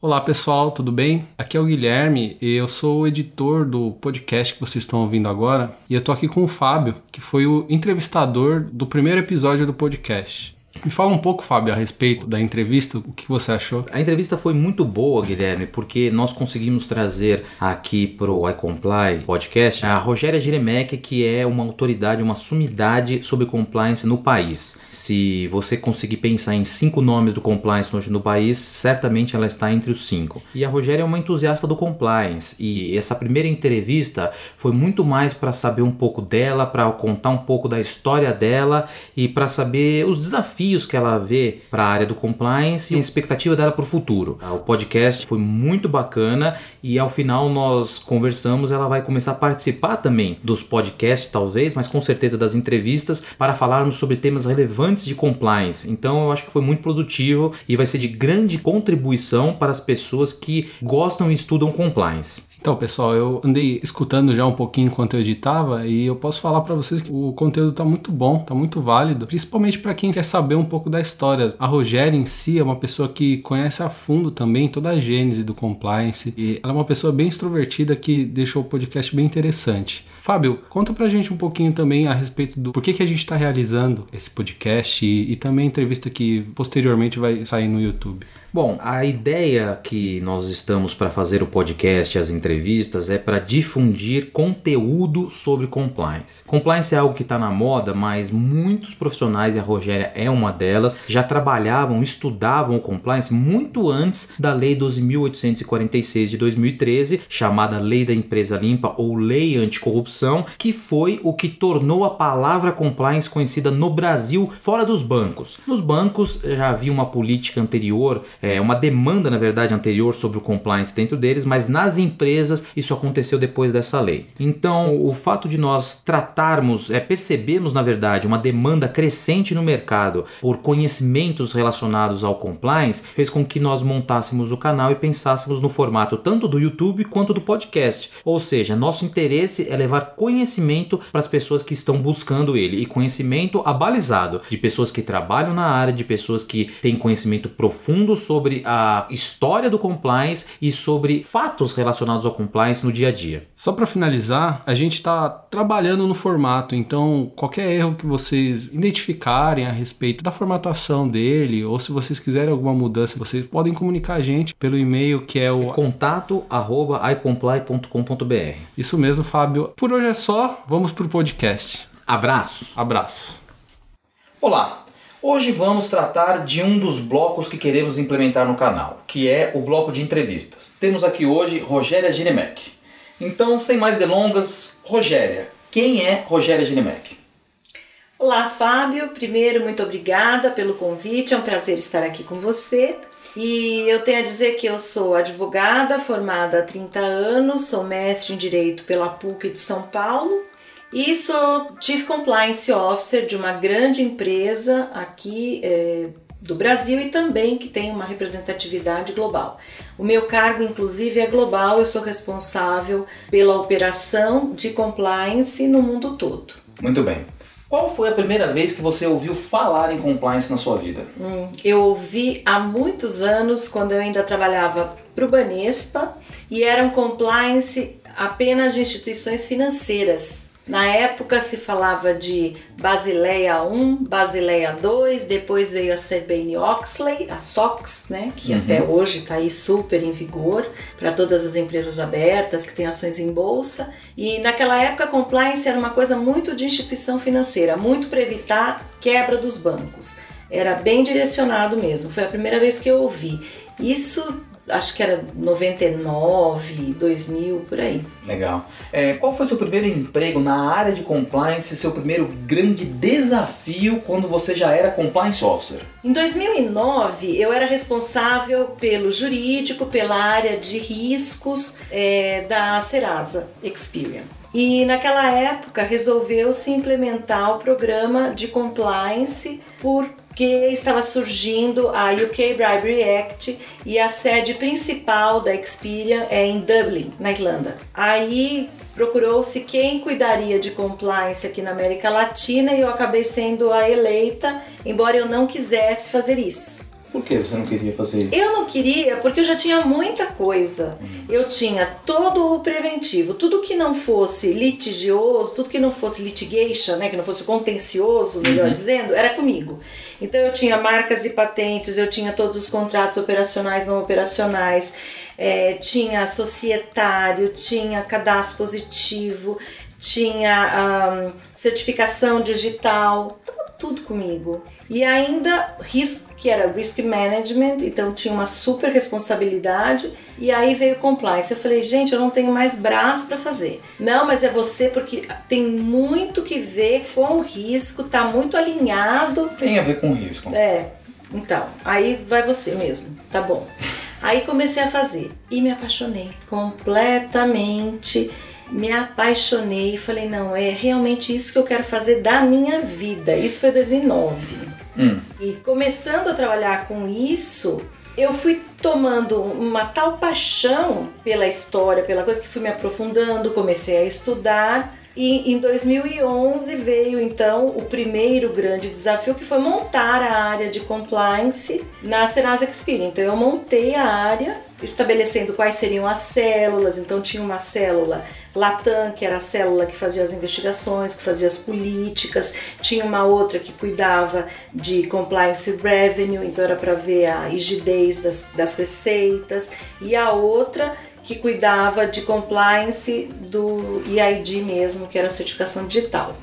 Olá pessoal, tudo bem? Aqui é o Guilherme e eu sou o editor do podcast que vocês estão ouvindo agora. E eu tô aqui com o Fábio, que foi o entrevistador do primeiro episódio do podcast. Me fala um pouco, Fábio, a respeito da entrevista, o que você achou? A entrevista foi muito boa, Guilherme, porque nós conseguimos trazer aqui para o iComply podcast a Rogéria Jeremec, que é uma autoridade, uma sumidade sobre compliance no país. Se você conseguir pensar em cinco nomes do compliance hoje no país, certamente ela está entre os cinco. E a Rogéria é uma entusiasta do compliance, e essa primeira entrevista foi muito mais para saber um pouco dela, para contar um pouco da história dela e para saber os desafios desafios que ela vê para a área do compliance e a expectativa dela para o futuro. O podcast foi muito bacana e ao final nós conversamos, ela vai começar a participar também dos podcasts, talvez, mas com certeza das entrevistas, para falarmos sobre temas relevantes de compliance. Então eu acho que foi muito produtivo e vai ser de grande contribuição para as pessoas que gostam e estudam compliance. Então, pessoal, eu andei escutando já um pouquinho enquanto eu editava e eu posso falar para vocês que o conteúdo tá muito bom, tá muito válido, principalmente para quem quer saber um pouco da história. A Rogéria em si é uma pessoa que conhece a fundo também toda a gênese do compliance e ela é uma pessoa bem extrovertida que deixou o podcast bem interessante. Fábio, conta pra gente um pouquinho também a respeito do porquê que a gente está realizando esse podcast e, e também a entrevista que posteriormente vai sair no YouTube. Bom, a ideia que nós estamos para fazer o podcast, as entrevistas, é para difundir conteúdo sobre compliance. Compliance é algo que está na moda, mas muitos profissionais, e a Rogéria é uma delas, já trabalhavam, estudavam o compliance muito antes da Lei 12.846 de 2013, chamada Lei da Empresa Limpa ou Lei Anticorrupção, que foi o que tornou a palavra compliance conhecida no Brasil fora dos bancos. Nos bancos já havia uma política anterior é, uma demanda, na verdade, anterior sobre o compliance dentro deles, mas nas empresas isso aconteceu depois dessa lei. Então, o fato de nós tratarmos, é, percebermos, na verdade, uma demanda crescente no mercado por conhecimentos relacionados ao compliance, fez com que nós montássemos o canal e pensássemos no formato tanto do YouTube quanto do podcast. Ou seja, nosso interesse é levar conhecimento para as pessoas que estão buscando ele e conhecimento abalizado de pessoas que trabalham na área, de pessoas que têm conhecimento profundo sobre a história do compliance e sobre fatos relacionados ao compliance no dia a dia. Só para finalizar, a gente está trabalhando no formato, então qualquer erro que vocês identificarem a respeito da formatação dele, ou se vocês quiserem alguma mudança, vocês podem comunicar a gente pelo e-mail que é o contato@icomply.com.br. Isso mesmo, Fábio. Por hoje é só, vamos pro podcast. Abraço. Abraço. Olá, Hoje vamos tratar de um dos blocos que queremos implementar no canal, que é o bloco de entrevistas. Temos aqui hoje Rogéria Ginemec. Então, sem mais delongas, Rogéria, quem é Rogéria Ginemec? Olá, Fábio. Primeiro, muito obrigada pelo convite. É um prazer estar aqui com você. E eu tenho a dizer que eu sou advogada, formada há 30 anos, sou mestre em Direito pela PUC de São Paulo e sou Chief Compliance Officer de uma grande empresa aqui é, do Brasil e também que tem uma representatividade global. O meu cargo, inclusive, é global, eu sou responsável pela operação de compliance no mundo todo. Muito bem. Qual foi a primeira vez que você ouviu falar em compliance na sua vida? Hum, eu ouvi há muitos anos, quando eu ainda trabalhava para o Banespa, e era um compliance apenas de instituições financeiras. Na época se falava de Basileia 1, Basileia 2, depois veio a Sarbanes-Oxley, a SOX, né, que uhum. até hoje está aí super em vigor para todas as empresas abertas que têm ações em bolsa. E naquela época a compliance era uma coisa muito de instituição financeira, muito para evitar quebra dos bancos. Era bem direcionado mesmo. Foi a primeira vez que eu ouvi. Isso acho que era 99, 2000, por aí. Legal. É, qual foi seu primeiro emprego na área de compliance, seu primeiro grande desafio quando você já era compliance officer? Em 2009, eu era responsável pelo jurídico, pela área de riscos é, da Serasa Experian. E naquela época resolveu-se implementar o programa de compliance por que estava surgindo a UK Bribery Act e a sede principal da Experian é em Dublin, na Irlanda. Aí procurou-se quem cuidaria de compliance aqui na América Latina e eu acabei sendo a eleita, embora eu não quisesse fazer isso. Por que você não queria fazer isso? Eu não queria porque eu já tinha muita coisa. Uhum. Eu tinha todo o preventivo, tudo que não fosse litigioso, tudo que não fosse litigation, né, que não fosse contencioso, melhor uhum. dizendo, era comigo. Então eu tinha marcas e patentes, eu tinha todos os contratos operacionais, não operacionais, é, tinha societário, tinha cadastro positivo, tinha um, certificação digital, tudo comigo. E ainda risco, que era risk management, então tinha uma super responsabilidade. E aí veio compliance. Eu falei, gente, eu não tenho mais braço para fazer. Não, mas é você porque tem muito que ver com o risco, tá muito alinhado. Tem a ver com risco. É. Então, aí vai você mesmo, tá bom. Aí comecei a fazer e me apaixonei completamente me apaixonei e falei, não, é realmente isso que eu quero fazer da minha vida. Isso foi 2009. Hum. E começando a trabalhar com isso, eu fui tomando uma tal paixão pela história, pela coisa que fui me aprofundando, comecei a estudar. E em 2011 veio então o primeiro grande desafio que foi montar a área de compliance na Serasa Experian. Então eu montei a área estabelecendo quais seriam as células. Então tinha uma célula Latam, que era a célula que fazia as investigações, que fazia as políticas, tinha uma outra que cuidava de compliance revenue, então era para ver a rigidez das, das receitas, e a outra que cuidava de compliance do EID mesmo, que era a certificação digital.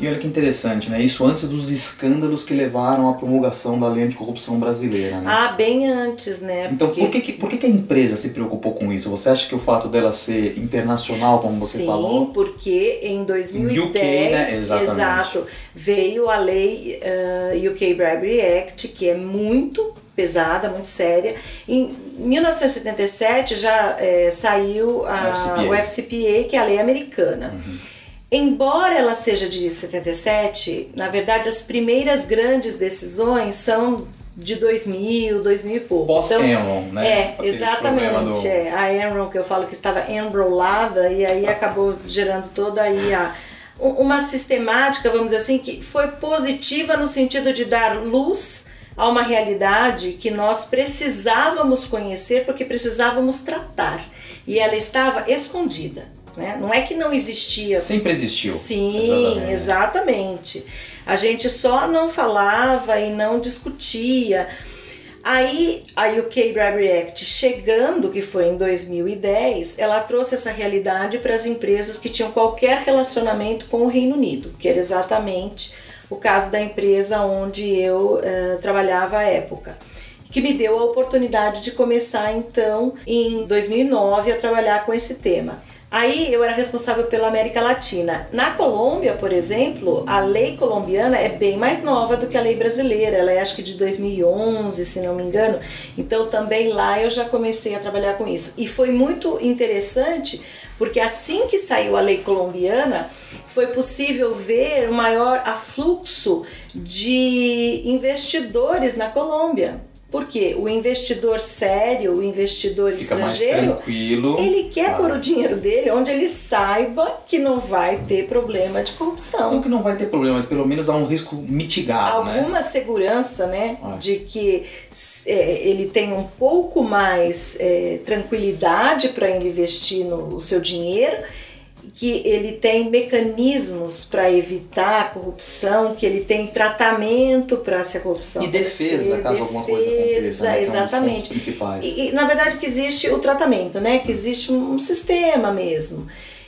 E olha que interessante, né? Isso antes dos escândalos que levaram à promulgação da lei anticorrupção brasileira, né? Ah, bem antes, né? Então, Porque... por, que, por que a empresa se preocupou com isso? Você acha que o fato dela ser internacional, como você Sim, falou? Sim, porque em 2010, UK, né? Exatamente. exato, veio a lei uh, eh, UK Bribery Act, que é muito pesada, muito séria. Em 1977 já é, saiu a, o FCPA, que é a lei americana. Uhum. Embora ela seja de 77, na verdade as primeiras grandes decisões são de 2000, 2000 e pouco. Pós-Enron, então, né? É, exatamente. Do... É, a Enron, que eu falo que estava enrolada e aí acabou gerando toda aí a, uma sistemática, vamos dizer assim, que foi positiva no sentido de dar luz a uma realidade que nós precisávamos conhecer porque precisávamos tratar. E ela estava escondida. Né? Não é que não existia. Sempre existiu. Sim, exatamente. exatamente. A gente só não falava e não discutia. Aí a UK Bribery Act chegando, que foi em 2010, ela trouxe essa realidade para as empresas que tinham qualquer relacionamento com o Reino Unido, que era exatamente o caso da empresa onde eu uh, trabalhava à época que me deu a oportunidade de começar então em 2009 a trabalhar com esse tema. Aí eu era responsável pela América Latina. Na Colômbia, por exemplo, a lei colombiana é bem mais nova do que a lei brasileira. Ela é acho que de 2011, se não me engano. Então também lá eu já comecei a trabalhar com isso. E foi muito interessante porque assim que saiu a lei colombiana, foi possível ver o maior afluxo de investidores na Colômbia. Porque o investidor sério, o investidor Fica estrangeiro, ele quer ah. pôr o dinheiro dele onde ele saiba que não vai ter problema de corrupção. Não que não vai ter problema, mas pelo menos há um risco mitigado, né? Alguma né? segurança, né? Ah. De que é, ele tem um pouco mais é, tranquilidade para investir no o seu dinheiro que ele tem mecanismos para evitar a corrupção, que ele tem tratamento para se a corrupção e defesa caso defesa, alguma coisa aconteça, né? exatamente. É e, e, na verdade que existe o tratamento, né? Que existe um sistema mesmo.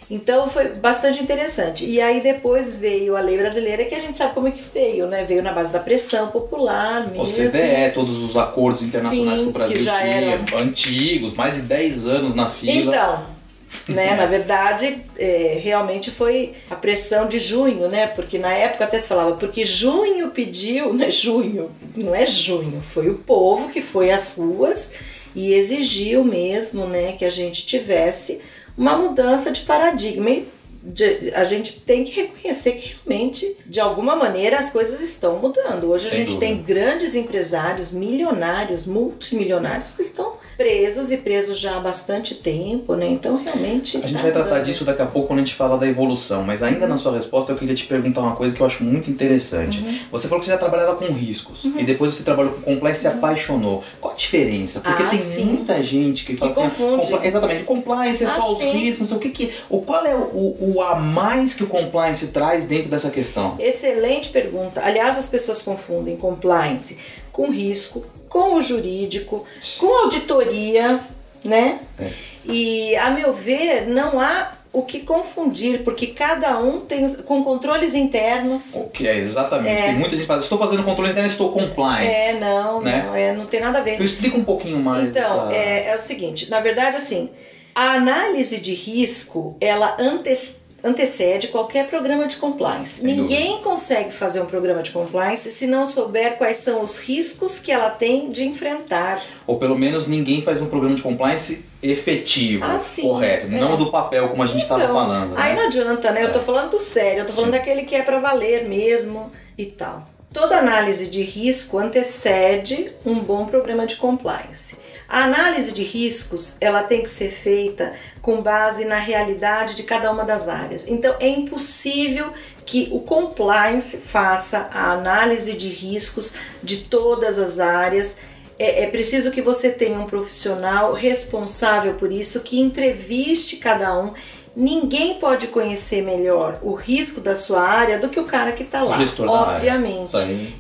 Então foi bastante interessante. E aí depois veio a lei brasileira, que a gente sabe como é que veio, né? Veio na base da pressão popular mesmo. O CDE, todos os acordos internacionais Sim, que o Brasil que tinha, eram... antigos, mais de 10 anos na fila. Então, né? Na verdade, é, realmente foi a pressão de junho, né? Porque na época até se falava, porque junho pediu, né? Junho, não é junho, foi o povo que foi às ruas e exigiu mesmo, né, que a gente tivesse uma mudança de paradigma. E de, a gente tem que reconhecer que realmente, de alguma maneira, as coisas estão mudando. Hoje Sem a gente dúvida. tem grandes empresários, milionários, multimilionários que estão presos e presos já há bastante tempo, né? Então realmente. A gente tá vai tratar disso daqui a pouco quando a gente fala da evolução, mas ainda na sua resposta eu queria te perguntar uma coisa que eu acho muito interessante. Uhum. Você falou que você já trabalhava com riscos e depois você trabalhou com compliance e se apaixonou. Qual a diferença? Porque Uhum. Ah, tem sim. muita gente que fala assim, confunde. compli- exatamente, compliance é Ah, só os sim. riscos, o que que, o qual é o, o a mais que o compliance traz dentro dessa questão? Excelente pergunta. Aliás, as pessoas confundem compliance com risco, com o jurídico, com auditoria, né? É. E a meu ver, não há o que confundir, porque cada um tem com controles internos. O que é exatamente? Tem muita gente que fala, estou fazendo controle interno, estou compliance. É, não, né? não, é, não tem nada a ver. Então explica um pouquinho mais Então, dessa... é, é o seguinte, na verdade, assim, a análise de risco, ela antes- antecede qualquer programa de compliance. Sem Ninguém consegue fazer um programa de compliance se não souber quais são os riscos que ela tem de enfrentar. Ou pelo menos ninguém faz um programa de compliance efetivo, Ah, sim. correto, É. não do papel como a gente estava Então, falando. aí né? não adianta, né? Eu tô falando do sério, eu tô falando Sim. daquele que é para valer mesmo e tal. Toda análise de risco antecede um bom programa de compliance. A análise de riscos, ela tem que ser feita com base na realidade de cada uma das áreas. Então, é impossível que o compliance faça a análise de riscos de todas as áreas é, é preciso que você tenha um profissional responsável por isso, que entreviste cada um. Ninguém pode conhecer melhor o risco da sua área do que o cara que está lá. Gestor obviamente.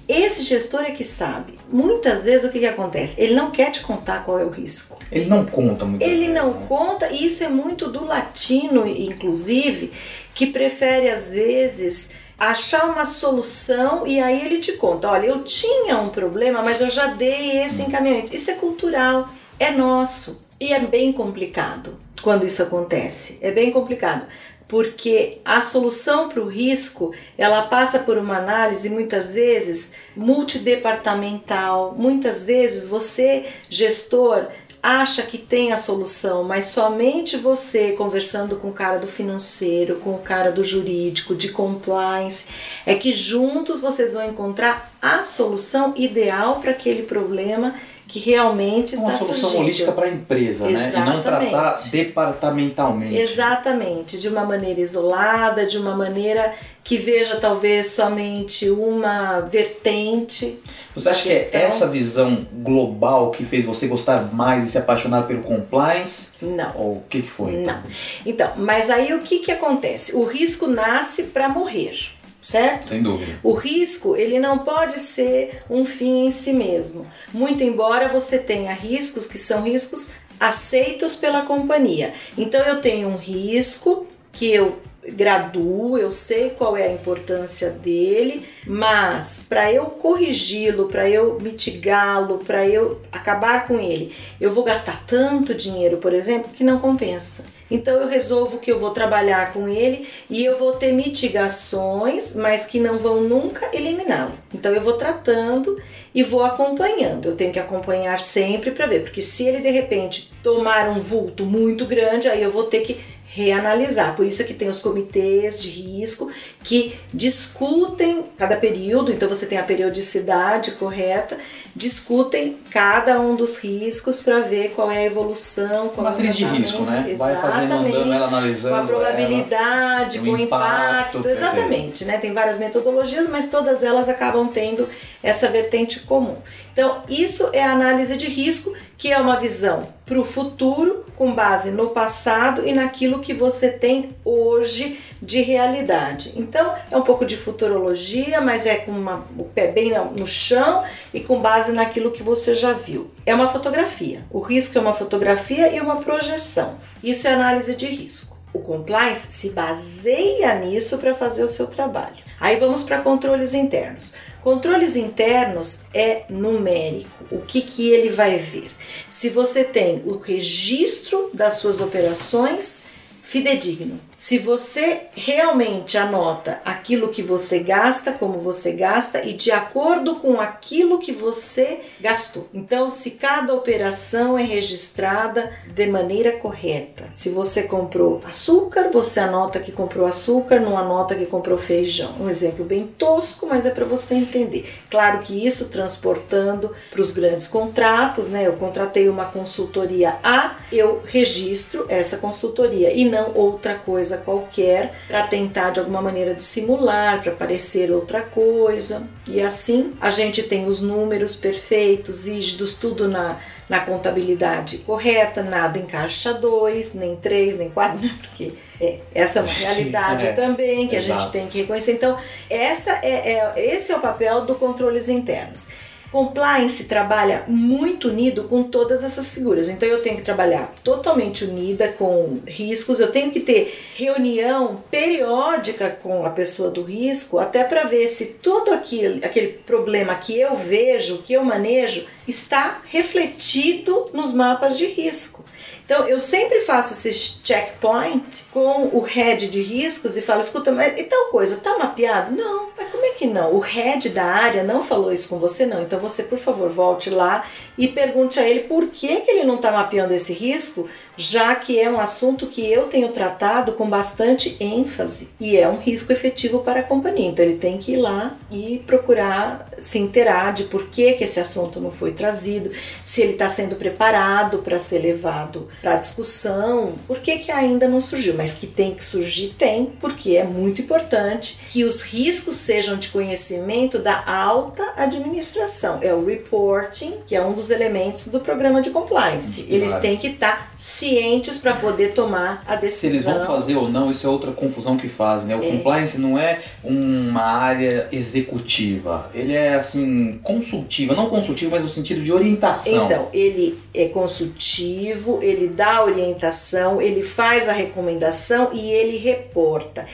Esse gestor é que sabe. Muitas vezes o que, que acontece? Ele não quer te contar qual é o risco. Ele não conta muito. Ele bem, não né? conta, e isso é muito do latino, inclusive, que prefere às vezes achar uma solução e aí ele te conta: olha, eu tinha um problema, mas eu já dei esse encaminhamento. Isso é cultural, é nosso e é bem complicado quando isso acontece. É bem complicado. Porque a solução para o risco ela passa por uma análise muitas vezes multidepartamental. Muitas vezes você, gestor, acha que tem a solução, mas somente você conversando com o cara do financeiro, com o cara do jurídico, de compliance, é que juntos vocês vão encontrar a solução ideal para aquele problema que realmente está uma solução surgindo. holística para a empresa, né? E não tratar Exatamente. departamentalmente. Exatamente, de uma maneira isolada, de uma maneira que veja talvez somente uma vertente. Você acha que é essa visão global que fez você gostar mais e se apaixonar pelo compliance? Não. Ou o que, que foi? então? Não. Então, mas aí o que, que acontece? O risco nasce para morrer, certo? Sem dúvida. O risco, ele não pode ser um fim em si mesmo. Muito embora você tenha riscos que são riscos aceitos pela companhia. Então eu tenho um risco que eu graduo, eu sei qual é a importância dele, mas para eu corrigi-lo, para eu mitigá-lo, para eu acabar com ele, eu vou gastar tanto dinheiro, por exemplo, que não compensa. Então eu resolvo que eu vou trabalhar com ele e eu vou ter mitigações, mas que não vão nunca eliminá-lo. Então eu vou tratando e vou acompanhando. Eu tenho que acompanhar sempre para ver, porque se ele de repente tomar um vulto muito grande, aí eu vou ter que reanalisar. Por isso é que tem os comitês de risco que discutem cada período, então você tem a periodicidade correta, discutem cada um dos riscos para ver qual é a evolução, qual Matriz de é o risco, né? tratamento. Vai fazendo, andando, ela com analisando. a probabilidade, ela, com o o impacto, impacto, exatamente, né? Tem várias metodologias, mas todas elas acabam tendo essa vertente comum. Então, isso é a análise de risco, que é uma visão para o futuro, com base no passado e naquilo que você tem hoje de realidade. Então, é um pouco de futurologia, mas é com uma- o pé bem no- chão e com base naquilo que você já viu. É uma fotografia. O risco é uma fotografia e uma projeção. Isso é análise de risco. O compliance se baseia nisso para fazer o seu trabalho. Aí vamos para controles internos. Controles internos é numérico. O que, que ele vai ver? Se você tem o registro das suas operações fidedigno. Se você realmente anota aquilo que você gasta, como você gasta e de acordo com aquilo que você gastou. Então, se cada operação é registrada de maneira correta. Se você comprou açúcar, você anota que comprou açúcar, não anota que comprou feijão. Um exemplo bem tosco, mas é para você entender. Claro que isso transportando para os grandes contratos, né? Eu contratei uma consultoria A, eu registro essa consultoria e não outra coisa qualquer para tentar de alguma maneira dissimular, para parecer outra coisa. E assim a gente tem os números perfeitos, rígidos, tudo na, na contabilidade correta, nada em caixa 2, nem 3, nem 4, né? porque é, essa é uma realidade é, também que exato. a gente tem que reconhecer. Então, essa é, é, esse é o papel do controles internos. Compliance trabalha muito unido com todas essas figuras. Então eu tenho que trabalhar totalmente unida com riscos, eu tenho que ter reunião periódica com a pessoa do risco, até para ver se todo aquele, aquele problema que eu vejo, que eu manejo, está refletido nos mapas de risco. Então, eu sempre faço esse checkpoint com o head de riscos e falo: escuta, mas e tal coisa, tá mapeado? Não, mas como é que não? O head da área não falou isso com você, não. Então, você, por favor, volte lá e pergunte a ele por que, que ele não está mapeando esse risco, já que é um assunto que eu tenho tratado com bastante ênfase e é um risco efetivo para a companhia. Então ele tem que ir lá e procurar se inteirar de por que, que esse assunto não foi trazido, se ele está sendo preparado para ser levado para discussão, por que, que ainda não surgiu, mas que tem que surgir, tem, porque é muito importante que os riscos sejam de conhecimento da alta administração. É o reporting, que é um dos elementos do programa de compliance. Eles têm que estar tá cientes para poder tomar a decisão. Se eles vão fazer ou não, isso é outra confusão que fazem. Né? O é. compliance não é uma área executiva, ele é assim consultiva, não consultivo, mas no sentido de orientação. Então, ele é consultivo, ele dá orientação, ele faz a recomendação e ele reporta.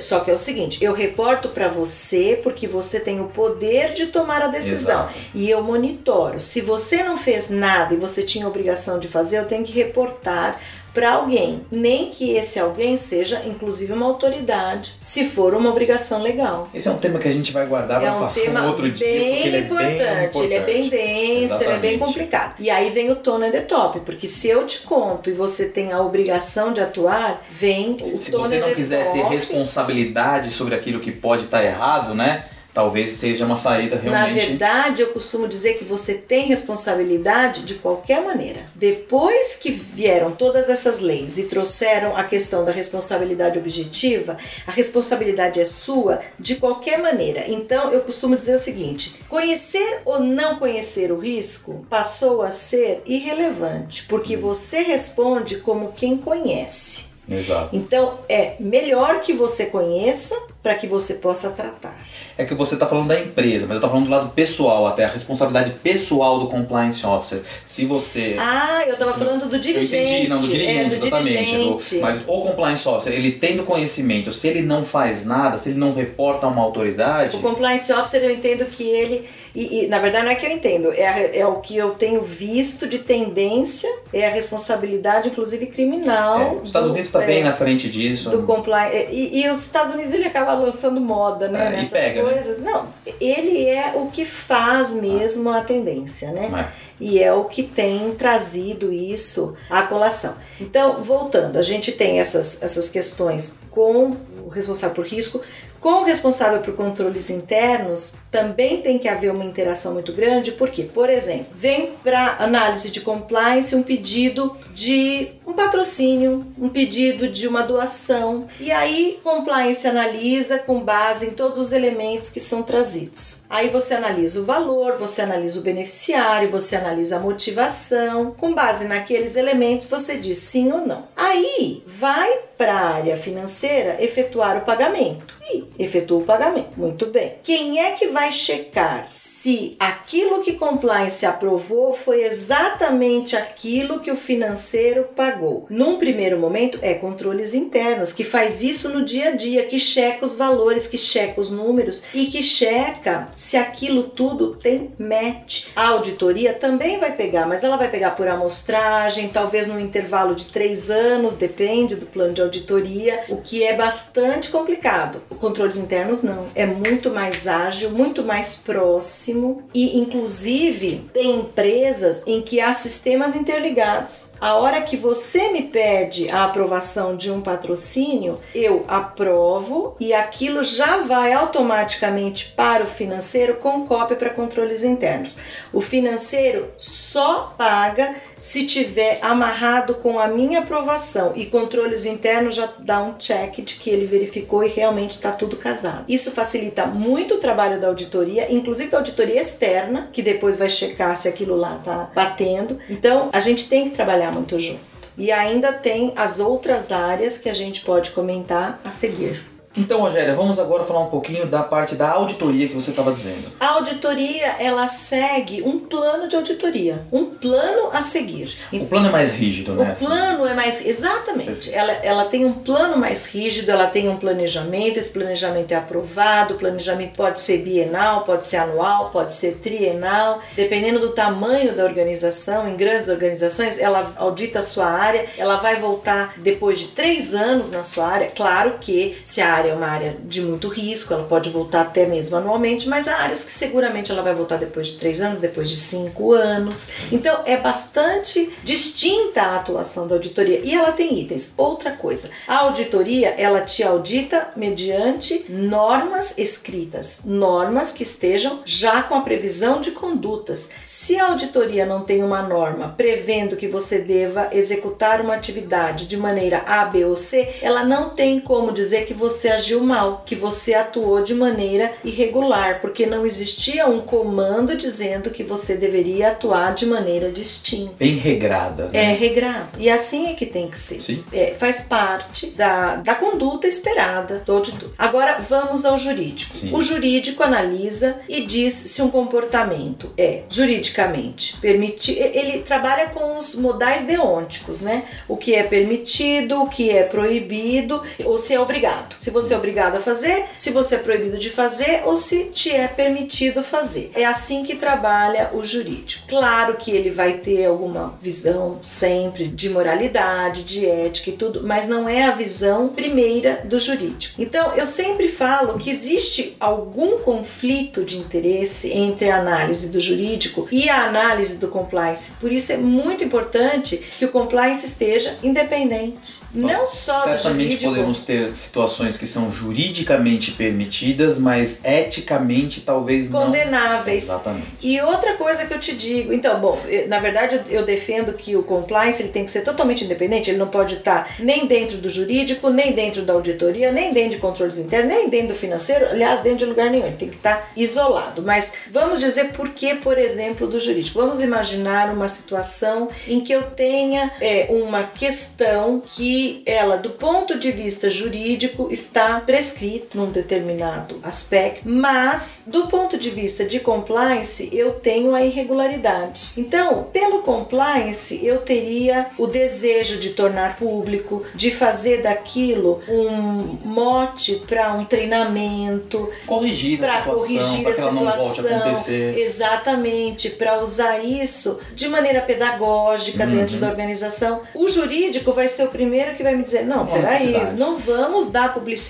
Só que é o seguinte, eu reporto para você porque você tem o poder de tomar a decisão Exato. e eu monitoro. Se você não fez nada e você tinha obrigação de fazer, eu tenho que reportar para alguém, nem que esse alguém seja inclusive uma autoridade, se for uma obrigação legal. Esse é um tema que a gente vai guardar é para um falar um outro dia, porque ele é importante, bem importante. Ele é bem denso, Exatamente. ele é bem complicado. E aí vem o tone de top, porque se eu te conto e você tem a obrigação de atuar, vem o se tone Se você não quiser top. ter responsabilidade sobre aquilo que pode estar tá errado, né? Talvez seja uma saída realmente. Na verdade, eu costumo dizer que você tem responsabilidade de qualquer maneira. Depois que vieram todas essas leis e trouxeram a questão da responsabilidade objetiva, a responsabilidade é sua de qualquer maneira. Então, eu costumo dizer o seguinte: conhecer ou não conhecer o risco passou a ser irrelevante, porque você responde como quem conhece. Exato. Então, é melhor que você conheça para que você possa tratar é que você está falando da empresa, mas eu estou falando do lado pessoal, até a responsabilidade pessoal do compliance officer. Se você. Ah, eu estava falando do dirigente. Eu entendi, não, do dirigente, é, do exatamente. Dirigente. Do, mas o compliance officer, ele tendo conhecimento, se ele não faz nada, se ele não reporta a uma autoridade. O compliance officer, eu entendo que ele. E, e na verdade não é que eu entendo, é, a, é o que eu tenho visto de tendência, é a responsabilidade, inclusive criminal. É, os Estados Unidos está é, bem na frente disso. Do compliance. E, e, os Estados Unidos ele acaba lançando moda, né? É, e pega, né? coisas. Né? Não, ele é o que faz mesmo a tendência, né? É. E é o que tem trazido isso à colação. Então, voltando, a gente tem essas, essas questões com o responsável por risco, com o responsável por controles internos, também tem que haver uma interação muito grande, porque, por exemplo, vem para análise de compliance um pedido de um patrocínio, um pedido de uma doação, e aí compliance analisa com base em todos os elementos que são trazidos. Aí você analisa o valor, você analisa o beneficiário, você analisa a motivação, com base naqueles elementos você diz sim ou não. Aí vai para a área financeira efetuar o pagamento. E efetua o pagamento. Muito bem. Quem é que vai checar se aquilo que compliance aprovou foi exatamente aquilo que o financeiro pagou? Num primeiro momento, é controles internos, que faz isso no dia a dia, que checa os valores, que checa os números e que checa se aquilo tudo tem match. A auditoria também vai pegar, mas ela vai pegar por amostragem, talvez num intervalo de três anos, depende do plano de auditoria, o que é bastante complicado. Controles internos não, é muito mais ágil, muito mais próximo e inclusive tem empresas em que há sistemas interligados. A hora que você me pede a aprovação de um patrocínio, eu aprovo e aquilo já vai automaticamente para o financeiro com cópia para controles internos. O financeiro só paga se tiver amarrado com a minha aprovação e controles internos já dá um check de que ele verificou e realmente está tudo casado. Isso facilita muito o trabalho da auditoria, inclusive da auditoria externa, que depois vai checar se aquilo lá está batendo. Então, a gente tem que trabalhar muito junto. E ainda tem as outras áreas que a gente pode comentar a seguir. Então, Rogéria, vamos agora falar um pouquinho da parte da auditoria que você estava dizendo. A auditoria, ela segue um plano de auditoria, um plano a seguir. O plano é mais rígido, né? O plano é mais, exatamente. Ela, ela tem um plano mais rígido, ela tem um planejamento, esse planejamento é aprovado, o planejamento pode ser bienal, pode ser anual, pode ser trienal, dependendo do tamanho da organização, em grandes organizações, ela audita a sua área, ela vai voltar depois de três anos na sua área, claro que se a área área é uma área de muito risco, ela pode voltar até mesmo anualmente, mas há áreas que seguramente ela vai voltar depois de três anos, depois de cinco anos. Então é bastante distinta a atuação da auditoria e ela tem itens. Outra coisa, a auditoria ela te audita mediante normas escritas, normas que estejam já com a previsão de condutas. Se a auditoria não tem uma norma prevendo que você deva executar uma atividade de maneira A, B ou C, ela não tem como dizer que você agiu mal, que você atuou de maneira irregular, porque não existia um comando dizendo que você deveria atuar de maneira distinta. Bem regrada. Né? É regrado. E assim é que tem que ser. Sim. É, faz parte da, da conduta esperada do auditor. Agora vamos ao jurídico. Sim. O jurídico analisa e diz se um comportamento é juridicamente permitido. Ele trabalha com os modais deonticos, né? O que é permitido, o que é proibido ou se é obrigado. Se você é obrigado a fazer, se você é proibido de fazer ou se te é permitido fazer. É assim que trabalha o jurídico. Claro que ele vai ter alguma visão sempre de moralidade, de ética e tudo, mas não é a visão primeira do jurídico. Então, eu sempre falo que existe algum conflito de interesse entre a análise do jurídico e a análise do compliance. Por isso é muito importante que o compliance esteja independente. Nós não só certamente do jurídico. podemos ter situações que são juridicamente permitidas, mas eticamente talvez condenáveis. não. Exatamente. E outra coisa que eu te digo, então, bom, na verdade eu defendo que o compliance ele tem que ser totalmente independente, ele não pode estar nem dentro do jurídico, nem dentro da auditoria, nem dentro de controles internos, nem dentro do financeiro, aliás, dentro de lugar nenhum, ele tem que estar isolado. Mas vamos dizer por que, por exemplo, do jurídico. Vamos imaginar uma situação em que eu tenha é, uma questão que ela, do ponto de vista jurídico, está prescrito num determinado aspecto, mas do ponto de vista de compliance, eu tenho a irregularidade. Então, pelo compliance, eu teria o desejo de tornar público, de fazer daquilo um mote para um treinamento, corrigir a situação, corrigir para a que ela não volte a acontecer. Exatamente, para usar isso de maneira pedagógica Uhum. dentro da organização. O jurídico vai ser o primeiro que vai me dizer: não, Não peraí, não vamos dar publicidade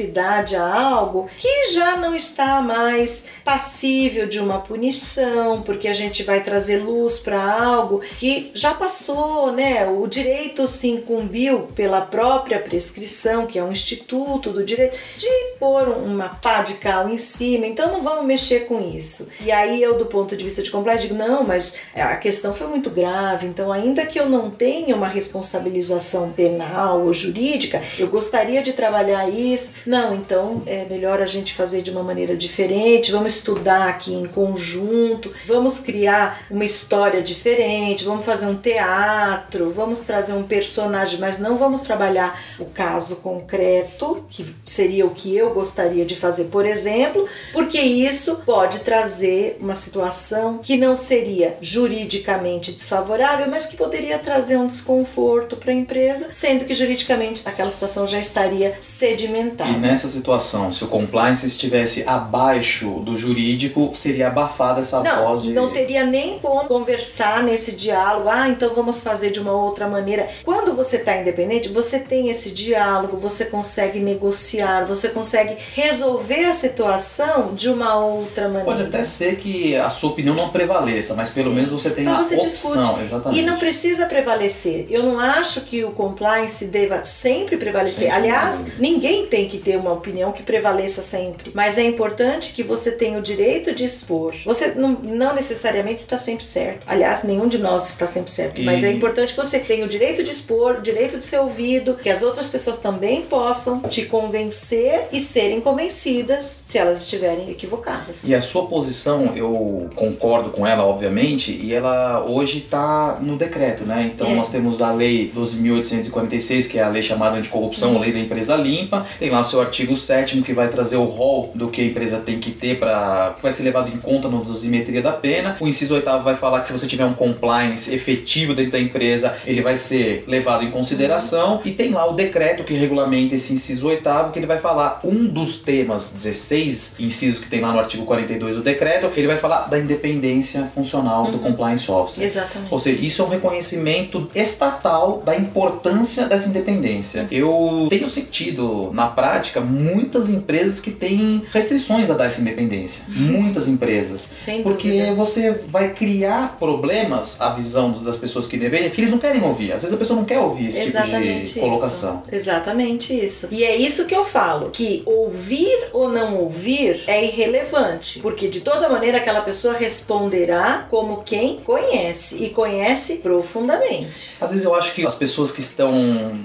a algo que já não está mais passível de uma punição, porque a gente vai trazer luz para algo que já passou, né? O direito se incumbiu pela própria prescrição, que é um instituto do direito, de pôr uma pá de cal em cima, então não vamos mexer com isso. E aí eu, do ponto de vista de compliance, digo, não, mas a questão foi muito grave, então ainda que eu não tenha uma responsabilização penal ou jurídica, eu gostaria de trabalhar isso não, então é melhor a gente fazer de uma maneira diferente, vamos estudar aqui em conjunto, vamos criar uma história diferente, vamos fazer um teatro, vamos trazer um personagem, mas não vamos trabalhar o caso concreto, que seria o que eu gostaria de fazer, por exemplo, porque isso pode trazer uma situação que não seria juridicamente desfavorável, mas que poderia trazer um desconforto para a empresa, sendo que juridicamente aquela situação já estaria sedimentada. Nessa situação, se o compliance estivesse abaixo do jurídico, seria abafada essa não, voz de. Não teria nem como conversar nesse diálogo, ah, então vamos fazer de uma outra maneira. Quando você está independente, você tem esse diálogo, você consegue negociar, você consegue resolver a situação de uma outra maneira. Pode até ser que a sua opinião não prevaleça, mas pelo Sim. menos você tem então, a você opção. Discute. Exatamente. E não precisa prevalecer. Eu não acho que o compliance deva sempre prevalecer. Aliás, ninguém tem que ter uma opinião que prevaleça sempre. Mas é importante que você tenha o direito de expor. Você não, não necessariamente está sempre certo. Aliás, nenhum de nós está sempre certo. E... Mas é importante que você tenha o direito de expor, o direito de ser ouvido, que as outras pessoas também possam te convencer e serem convencidas se elas estiverem equivocadas. E a sua posição, eu concordo com ela, obviamente, e ela hoje está no decreto, né? Então é. nós temos a lei 12.846, que é a lei chamada anticorrupção, uhum. a lei da empresa limpa, tem lá o seu artigo 7 que vai trazer o rol do que a empresa tem que ter para vai ser levado em conta no dosimetria da pena. O inciso 8 vai falar que se você tiver um compliance efetivo dentro da empresa, ele vai ser levado em consideração. Uhum. E tem lá o decreto que regulamenta esse inciso 8 que ele vai falar um dos temas 16 incisos que tem lá no artigo 42 do decreto, ele vai falar da independência funcional uhum. do compliance officer. Exatamente. Ou seja, isso é um reconhecimento estatal da importância dessa independência. Uhum. Eu tenho sentido na prática muitas empresas que têm restrições a dar essa independência. Muitas empresas. Sem porque dúvida. você vai criar problemas à visão das pessoas que devem, que eles não querem ouvir. Às vezes a pessoa não quer ouvir esse Exatamente tipo de colocação. Isso. Exatamente isso. E é isso que eu falo, que ouvir ou não ouvir é irrelevante, porque de toda maneira aquela pessoa responderá como quem conhece e conhece profundamente. Às vezes eu acho que as pessoas que estão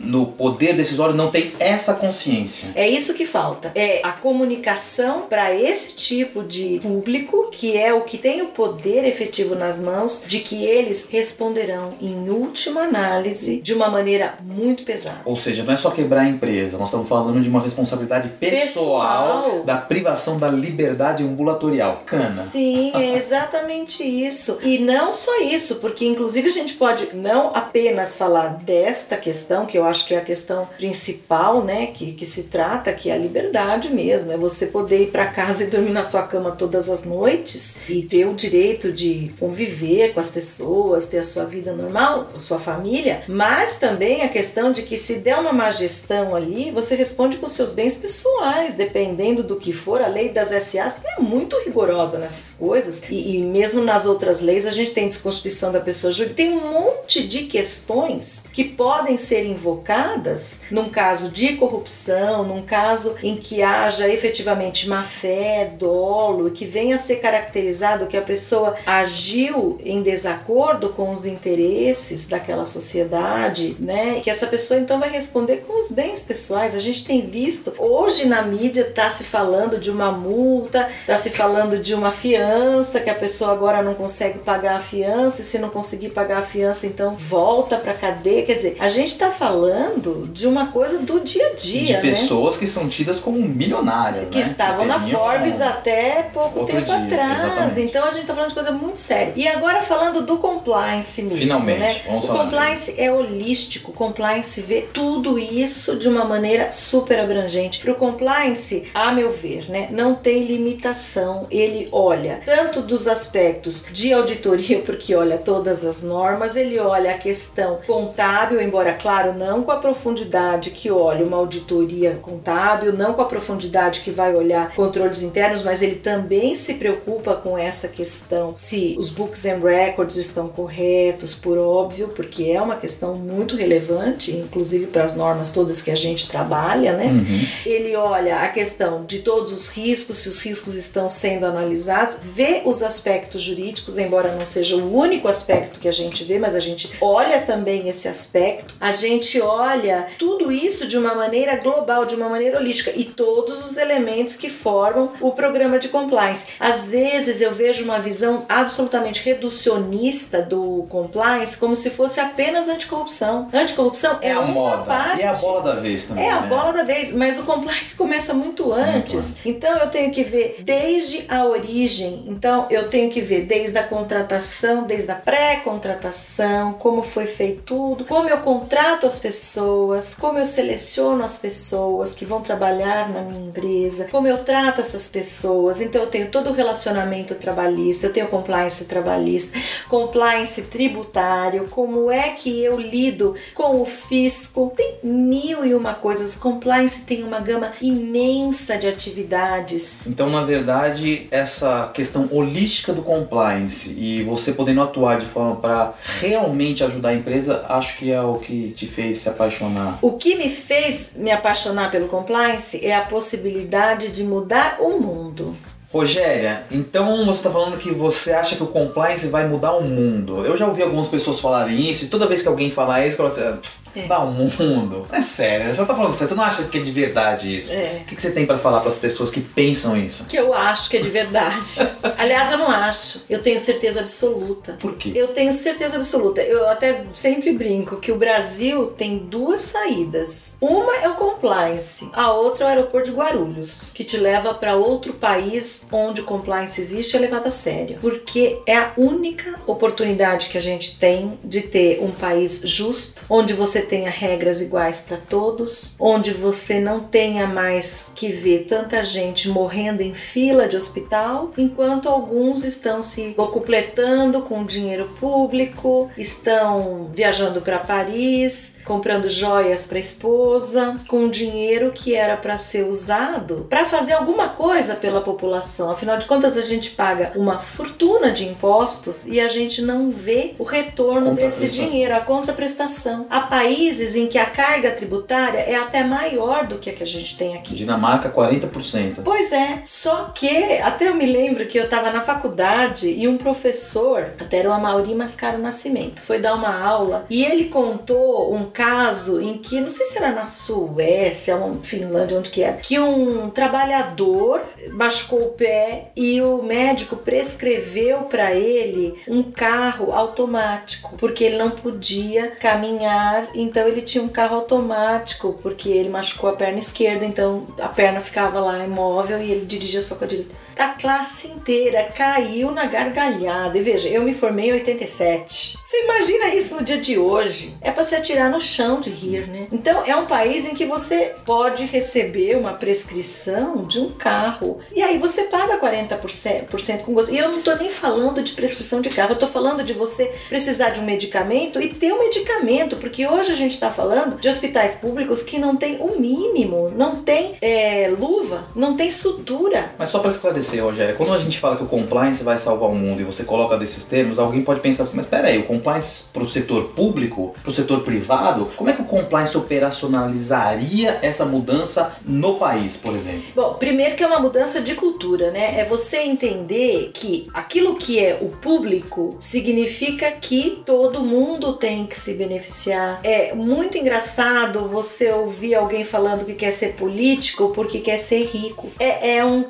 no poder decisório não têm essa consciência. É isso que falta. É a comunicação para esse tipo de público, que é o que tem o poder efetivo nas mãos, de que eles responderão em última análise de uma maneira muito pesada. Ou seja, não é só quebrar a empresa, nós estamos falando de uma responsabilidade pessoal, pessoal. da privação da liberdade ambulatorial. Cana. Sim, é exatamente isso. E não só isso, porque inclusive a gente pode não apenas falar desta questão, que eu acho que é a questão principal, né, que, que se trata, que é a liberdade mesmo, é você poder ir para casa e dormir na sua cama todas as noites e ter o direito de conviver com as pessoas, ter a sua vida normal, a sua família, mas também a questão de que se der uma má gestão ali, você responde com seus bens pessoais, dependendo do que for. A lei das SAs é muito rigorosa nessas coisas e, e mesmo nas outras leis a gente tem desconstituição da pessoa jurídica, tem um monte de questões que podem ser invocadas num caso de corrupção, num caso em que haja efetivamente má fé, dolo, que venha a ser caracterizado que a pessoa agiu em desacordo com os interesses daquela sociedade, né? Que essa pessoa então vai responder com os bens pessoais. A gente tem visto hoje na mídia está se falando de uma multa, está se falando de uma fiança que a pessoa agora não consegue pagar a fiança e se não conseguir pagar a fiança então volta para cadeia. Quer dizer, a gente está falando de uma coisa do dia a dia, de né? Pessoas que são tidas como milionárias, que né? estavam na Forbes um... até pouco tempo dia, atrás. Exatamente. Então a gente está falando de coisa muito séria. E agora falando do compliance mesmo, Finalmente, né? Vamos o compliance é holístico. O compliance vê tudo isso de uma maneira super abrangente. Para o compliance, a meu ver, né, não tem limitação. Ele olha tanto dos aspectos de auditoria, porque olha todas as normas, ele olha a questão contábil, embora claro, não com a profundidade que olha uma auditoria contábil, não com a profundidade que vai olhar controles internos, mas ele também se preocupa com essa questão se os books and records estão corretos, por óbvio, porque é uma questão muito relevante, inclusive para as normas todas que a gente trabalha, né? Uhum. Ele olha a questão de todos os riscos, se os riscos estão sendo analisados, vê os aspectos jurídicos, embora não seja o único aspecto que a gente vê, mas a gente olha também esse aspecto. A gente olha tudo isso de uma maneira global, de uma maneira holística e todos os elementos que formam o programa de compliance. Às vezes eu vejo uma visão absolutamente reducionista do compliance como se fosse apenas anticorrupção. Anticorrupção é, É a moda. parte. É a bola da vez também. É a né? bola da vez, mas o compliance começa muito antes. Então eu tenho que ver desde a origem. Então eu tenho que ver desde a contratação, desde a pré-contratação, como foi feito tudo, como eu contrato as pessoas, como eu seleciono as pessoas que vão trabalhar na minha empresa, como eu trato essas pessoas. Então eu tenho todo o relacionamento trabalhista, eu tenho compliance trabalhista, compliance tributário, como é que eu lido com o fisco. Tem mil e uma coisas. Compliance tem uma gama imensa de atividades. Então, na verdade, essa questão holística do compliance e você podendo atuar de forma para realmente ajudar a empresa, acho que é o que te fez se apaixonar. O que me fez me apaixonar pelo compliance é a possibilidade de mudar o mundo. Rogéria, então você está falando que você acha que o compliance vai mudar o mundo. Eu já ouvi algumas pessoas falarem isso, e toda vez que alguém falar isso, fala assim, "Ah, É. dá um mundo. É sério, você tá falando sério, você não acha que é de verdade isso? É. O que, que você tem para falar para as pessoas que pensam isso? Que eu acho que é de verdade. Aliás, eu não acho. Eu tenho certeza absoluta. Por quê? Eu tenho certeza absoluta. Eu até sempre brinco que o Brasil tem duas saídas. Uma é o compliance, a outra é o aeroporto de Guarulhos, que te leva para outro país onde o compliance existe e é levado a sério. Porque é a única oportunidade que a gente tem de ter um país justo, onde você tenha regras iguais para todos, onde você não tenha mais que ver tanta gente morrendo em fila de hospital, enquanto alguns estão se completando com dinheiro público, estão viajando para Paris, comprando joias para esposa, com dinheiro que era para ser usado para fazer alguma coisa pela população. Afinal de contas, a gente paga uma fortuna de impostos e a gente não vê o retorno desse dinheiro, a contraprestação. Há países em que a carga tributária é até maior do que a que a gente tem aqui. Dinamarca, 40%. Pois é, só que até eu me lembro que eu estava na faculdade e um professor, até era o Amauri Mascaro Nascimento, foi dar uma aula e ele contou um caso em que, não sei se era na Suécia, ou Finlândia, onde que era, que um trabalhador machucou o pé e o médico prescreveu para ele um carro automático, porque ele não podia caminhar, então ele tinha um carro automático, porque ele machucou a perna esquerda, então a perna ficava lá imóvel e ele dirigia só com a direita. A classe inteira caiu na gargalhada. E veja, eu me formei em 87. Você imagina isso no dia de hoje? É para se atirar no chão de rir, né? Então é um país em que você pode receber uma prescrição de um carro e aí você paga 40% por cento com gosto. E eu não tô nem falando de prescrição de carro, eu tô falando de você precisar de um medicamento e ter um medicamento, porque hoje a gente tá falando de hospitais públicos que não tem o mínimo, não tem é, luva, não tem sutura. Mas só para esclarecer, Rogério, quando a gente fala que o compliance vai salvar o mundo e você coloca desses termos, alguém pode pensar assim, mas peraí, o compliance para o setor público, para o setor privado, como é que o compliance operacionalizaria essa mudança no país, por exemplo? Bom, primeiro que é uma mudança de cultura, né? É você entender que aquilo que é o público significa que todo mundo tem que se beneficiar. É muito engraçado você ouvir alguém falando que quer ser político porque quer ser rico. É, é um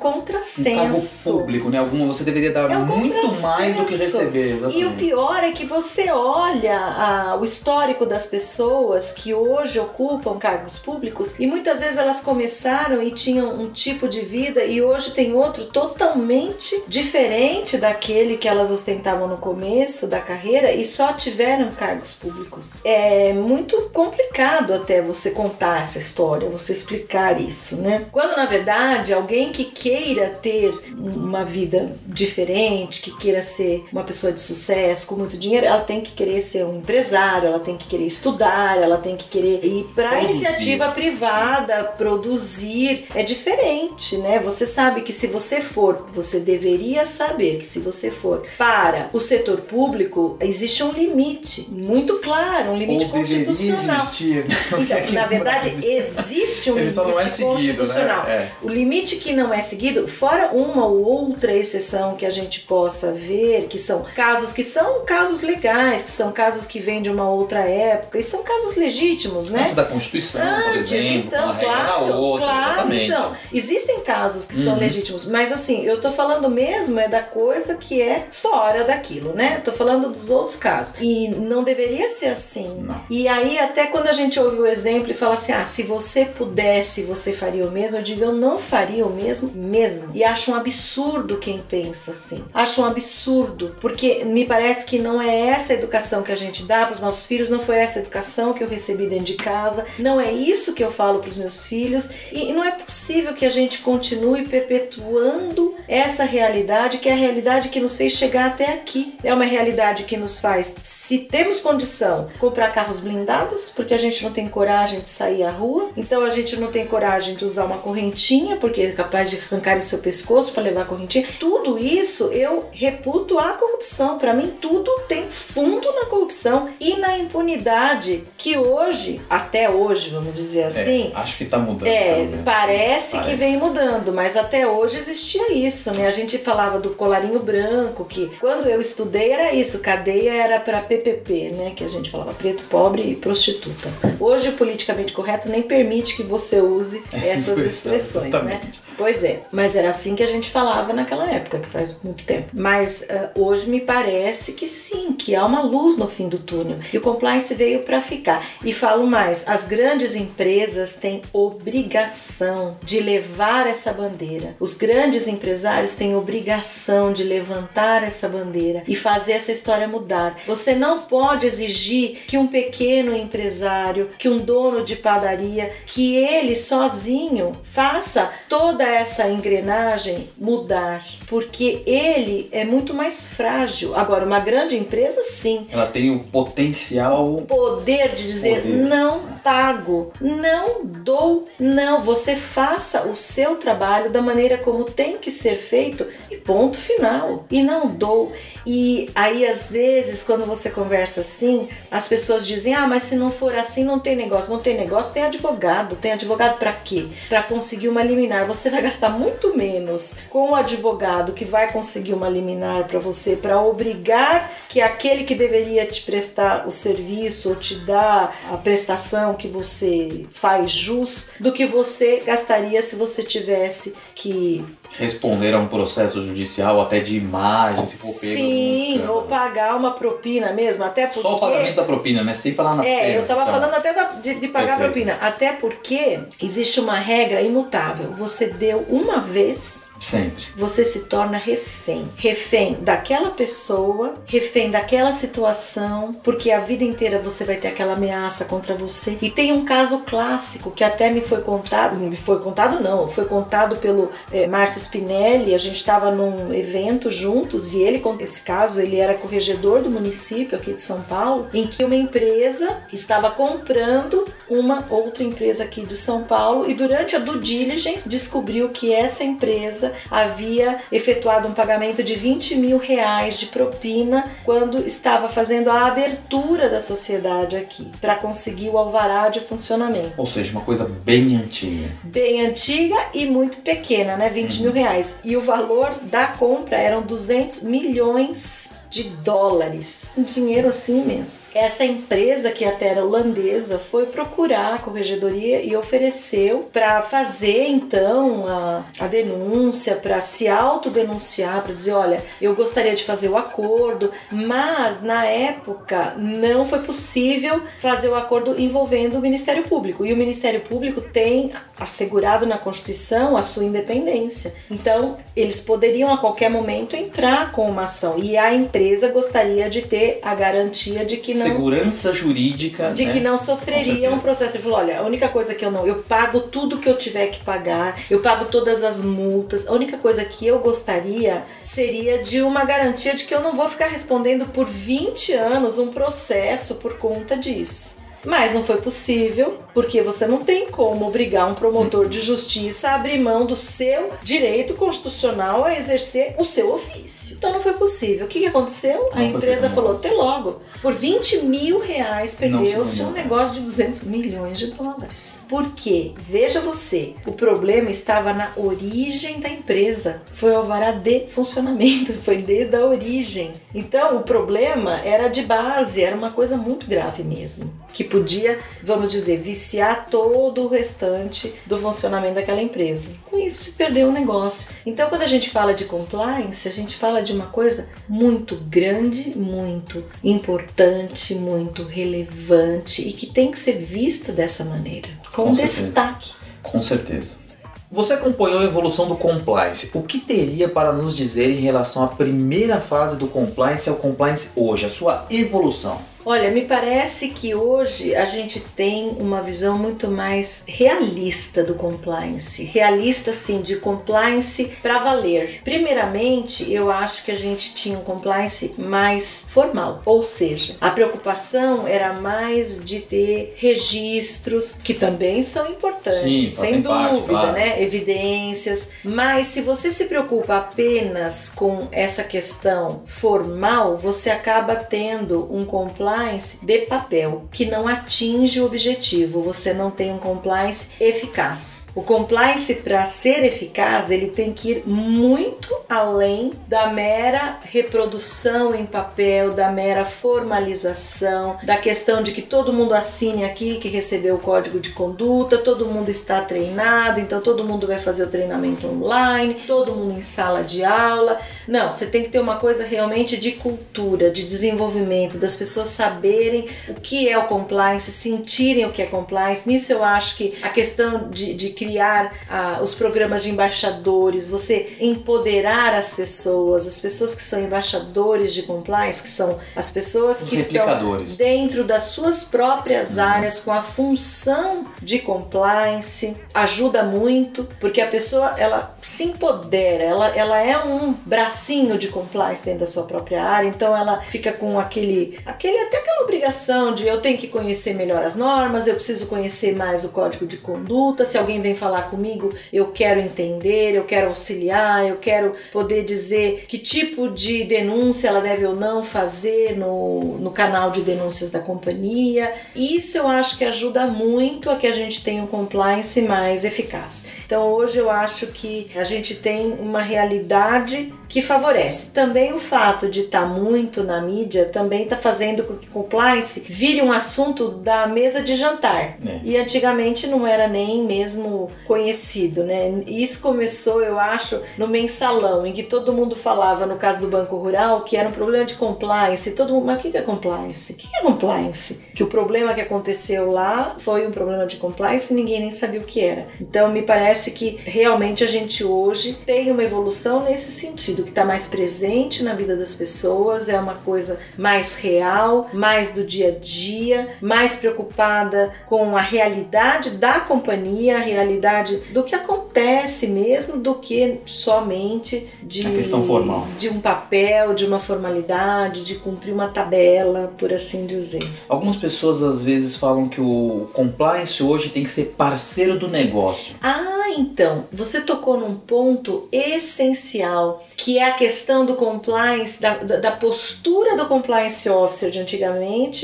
Um cargo contrassenso. público, né? Alguma você deveria dar É um muito mais do que receber, E o exatamente. pior é que você olha a- o histórico das pessoas que hoje ocupam cargos públicos e muitas vezes elas começaram e tinham um tipo de vida e hoje tem outro totalmente diferente daquele que elas ostentavam no começo da carreira e só tiveram cargos públicos. É muito complicado até você contar essa história, você explicar isso, né? Quando na verdade alguém que queira ter uma vida diferente, que queira ser uma pessoa de sucesso, com muito dinheiro, ela tem que querer ser um empresário, ela tem que querer estudar, ela tem que querer ir para iniciativa privada, produzir. É diferente, né? Você sabe que se você for, você deveria saber que se você for para o setor público, existe um limite muito claro, um limite Ou constitucional. existir. né? Então, na verdade, existe um Ele limite é seguido, constitucional. né? É. O limite que não é seguido, fora um uma ou outra exceção que a gente possa ver, que são casos que são casos legais, que são casos que vêm de uma outra época e são casos legítimos, né? Antes da Constituição, Antes, por exemplo, então, uma claro, na outra, claro, exatamente. então, existem casos que são Uhum. legítimos, mas assim, eu tô falando mesmo é da coisa que é fora daquilo, né? Tô falando dos outros casos. E não deveria ser assim. Não. E aí, até quando a gente ouve o exemplo e fala assim, ah, se você pudesse, você faria o mesmo, eu digo, eu não faria o mesmo mesmo. E acho um absurdo quem pensa assim. Acho um absurdo, porque me parece que não é essa educação que a gente dá para os nossos filhos, não foi essa educação que eu recebi dentro de casa, não é isso que eu falo para os meus filhos, e não é possível que a gente continue perpetuando essa realidade, que é a realidade que nos fez chegar até aqui. É uma realidade que nos faz, se temos condição, comprar carros blindados, porque a gente não tem coragem de sair à rua, então a gente não tem coragem de usar uma correntinha, porque é capaz de arrancar o seu pescoço para levar a correntinha. Tudo isso eu reputo a corrupção. Para mim, tudo tem fundo na corrupção e na impunidade, que hoje, até hoje, vamos dizer assim, É, acho que tá mudando. é, menos. parece, que Parece. vem mudando, mas até hoje existia isso, né? A gente falava do colarinho branco, que quando eu estudei era isso, cadeia era para PPP, né? Que a gente falava preto, pobre e prostituta. Hoje o politicamente correto nem permite que você use Essa essas expressão, expressões, né? Pois é, mas era assim que a gente falava naquela época, que faz muito tempo. Mas ah, hoje me parece que sim, que há uma luz no fim do túnel. E o compliance veio para ficar. E falo mais, as grandes empresas têm obrigação de levar essa bandeira. Os grandes empresários têm obrigação de levantar essa bandeira e fazer essa história mudar. Você não pode exigir que um pequeno empresário, que um dono de padaria, que ele sozinho faça toda essa engrenagem mudar, porque ele é muito mais frágil. Agora, uma grande empresa, sim, Ela tem o potencial. poder de dizer Poder. não pago, não dou, não. Você faça o seu trabalho da maneira como tem que ser feito e ponto final. E não dou. E aí, às vezes, quando você conversa assim, as pessoas dizem: Ah, mas se não for assim, não tem negócio. Não tem negócio, tem advogado. Tem advogado para quê? Para conseguir uma liminar. Você vai gastar muito menos com o advogado que vai conseguir uma liminar para você, para obrigar que aquele que deveria te prestar o serviço ou te dar a prestação que você faz jus, do que você gastaria se você tivesse que Responder a um processo judicial até de imagem, se for pego. sim, ou pagar uma propina mesmo, até porque Só o pagamento da propina, né? Sem falar nas É, eu penas, tava então. falando até da- de, de pagar a Perfeito. propina. Até porque existe uma regra imutável. Você deu uma vez, Sempre. você se torna refém. Refém daquela pessoa, refém daquela situação, porque a vida inteira você vai ter aquela ameaça contra você. E tem um caso clássico que até me foi contado, me foi contado não, foi contado pelo eh, Márcio Spinelli. A gente estava num evento juntos e ele conta esse caso. Ele era corregedor do município aqui de São Paulo, em que uma empresa estava comprando uma outra empresa aqui de São Paulo e durante a due diligence descobriu que essa empresa havia efetuado um pagamento de 20 mil reais de propina quando estava fazendo a abertura da sociedade aqui para conseguir o alvará de funcionamento. Ou seja, uma coisa bem antiga. Bem antiga e muito pequena, né? 20 mil reais. E o valor da compra eram 200 milhões de dólares. Um dinheiro assim imenso. Essa empresa, que até era holandesa, foi procurar a corregedoria e ofereceu para fazer então a, a denúncia, para se autodenunciar, para dizer: olha, eu gostaria de fazer o acordo, mas na época não foi possível fazer o acordo envolvendo o Ministério Público. E o Ministério Público tem assegurado na Constituição a sua independência. Então, eles poderiam a qualquer momento entrar com uma ação. E a empresa gostaria de ter a garantia de que não Segurança jurídica. de né? que não sofreria um processo. Ele falou: olha, a única coisa que eu não, eu pago tudo que eu tiver que pagar, eu pago todas as multas. A única coisa que eu gostaria seria de uma garantia de que eu não vou ficar respondendo por 20 anos um processo por conta disso. Mas não foi possível, porque você não tem como obrigar um promotor de justiça a abrir mão do seu direito constitucional a exercer o seu ofício. Então não foi possível. O que, que aconteceu? Não a empresa falou: até logo. Por 20 mil reais perdeu-se um negócio de 200 milhões de dólares. Por quê? Veja você, o problema estava na origem da empresa. Foi o alvará de funcionamento, foi desde a origem. Então o problema era de base, era uma coisa muito grave mesmo que podia, vamos dizer, viciar todo o restante do funcionamento daquela empresa. Com isso, se perdeu o negócio. Então, quando a gente fala de compliance, a gente fala de uma coisa muito grande, muito importante, muito relevante e que tem que ser vista dessa maneira, com, com destaque. Certeza. Com certeza. Você acompanhou a evolução do compliance. O que teria para nos dizer em relação à primeira fase do compliance ao compliance hoje, a sua evolução? Olha, me parece que hoje a gente tem uma visão muito mais realista do compliance. Realista, sim, de compliance para valer. Primeiramente, eu acho que a gente tinha um compliance mais formal, ou seja, a preocupação era mais de ter registros, que também são importantes, sim, sem dúvida, parte, claro. né? Evidências. Mas se você se preocupa apenas com essa questão formal, você acaba tendo um compliance compliance de papel, que não atinge o objetivo, você não tem um compliance eficaz. O compliance, para ser eficaz, ele tem que ir muito além da mera reprodução em papel, da mera formalização, da questão de que todo mundo assine aqui que recebeu o código de conduta, todo mundo está treinado, então todo mundo vai fazer o treinamento online, todo mundo em sala de aula. Não, você tem que ter uma coisa realmente de cultura, de desenvolvimento, das pessoas saberem o que é o compliance, sentirem o que é compliance. Nisso eu acho que a questão de, de criar ah, os programas de embaixadores, você empoderar as pessoas, as pessoas que são embaixadores de compliance, que são as pessoas os que estão dentro das suas próprias uhum. áreas com a função de compliance, ajuda muito, porque a pessoa ela se empodera, ela, ela é um bracinho de compliance dentro da sua própria área, então ela fica com aquele, aquele até aquela obrigação de eu tenho que conhecer melhor as normas, eu preciso conhecer mais o código de conduta. Se alguém vem falar comigo, eu quero entender, eu quero auxiliar, eu quero poder dizer que tipo de denúncia ela deve ou não fazer no, no canal de denúncias da companhia. Isso eu acho que ajuda muito a que a gente tenha um compliance mais eficaz. Então hoje eu acho que a gente tem uma realidade que favorece. Também o fato de estar tá muito na mídia também está fazendo que compliance vire um assunto da mesa de jantar. É. E antigamente não era nem mesmo conhecido, né? Isso começou, eu acho, no mensalão, em que todo mundo falava, no caso do Banco Rural, que era um problema de compliance. Todo mundo, mas o que é compliance? O que é compliance? Que o problema que aconteceu lá foi um problema de compliance e ninguém nem sabia o que era. Então me parece que realmente a gente hoje tem uma evolução nesse sentido que está mais presente na vida das pessoas, é uma coisa mais real, mais do dia a dia, mais preocupada com a realidade da companhia, a realidade do que acontece mesmo, do que somente de, a questão formal. de um papel, de uma formalidade, de cumprir uma tabela, por assim dizer. Algumas pessoas às vezes falam que o compliance hoje tem que ser parceiro do negócio. Ah, então, você tocou num ponto essencial que é a questão do compliance, da, da postura do compliance officer de antigamente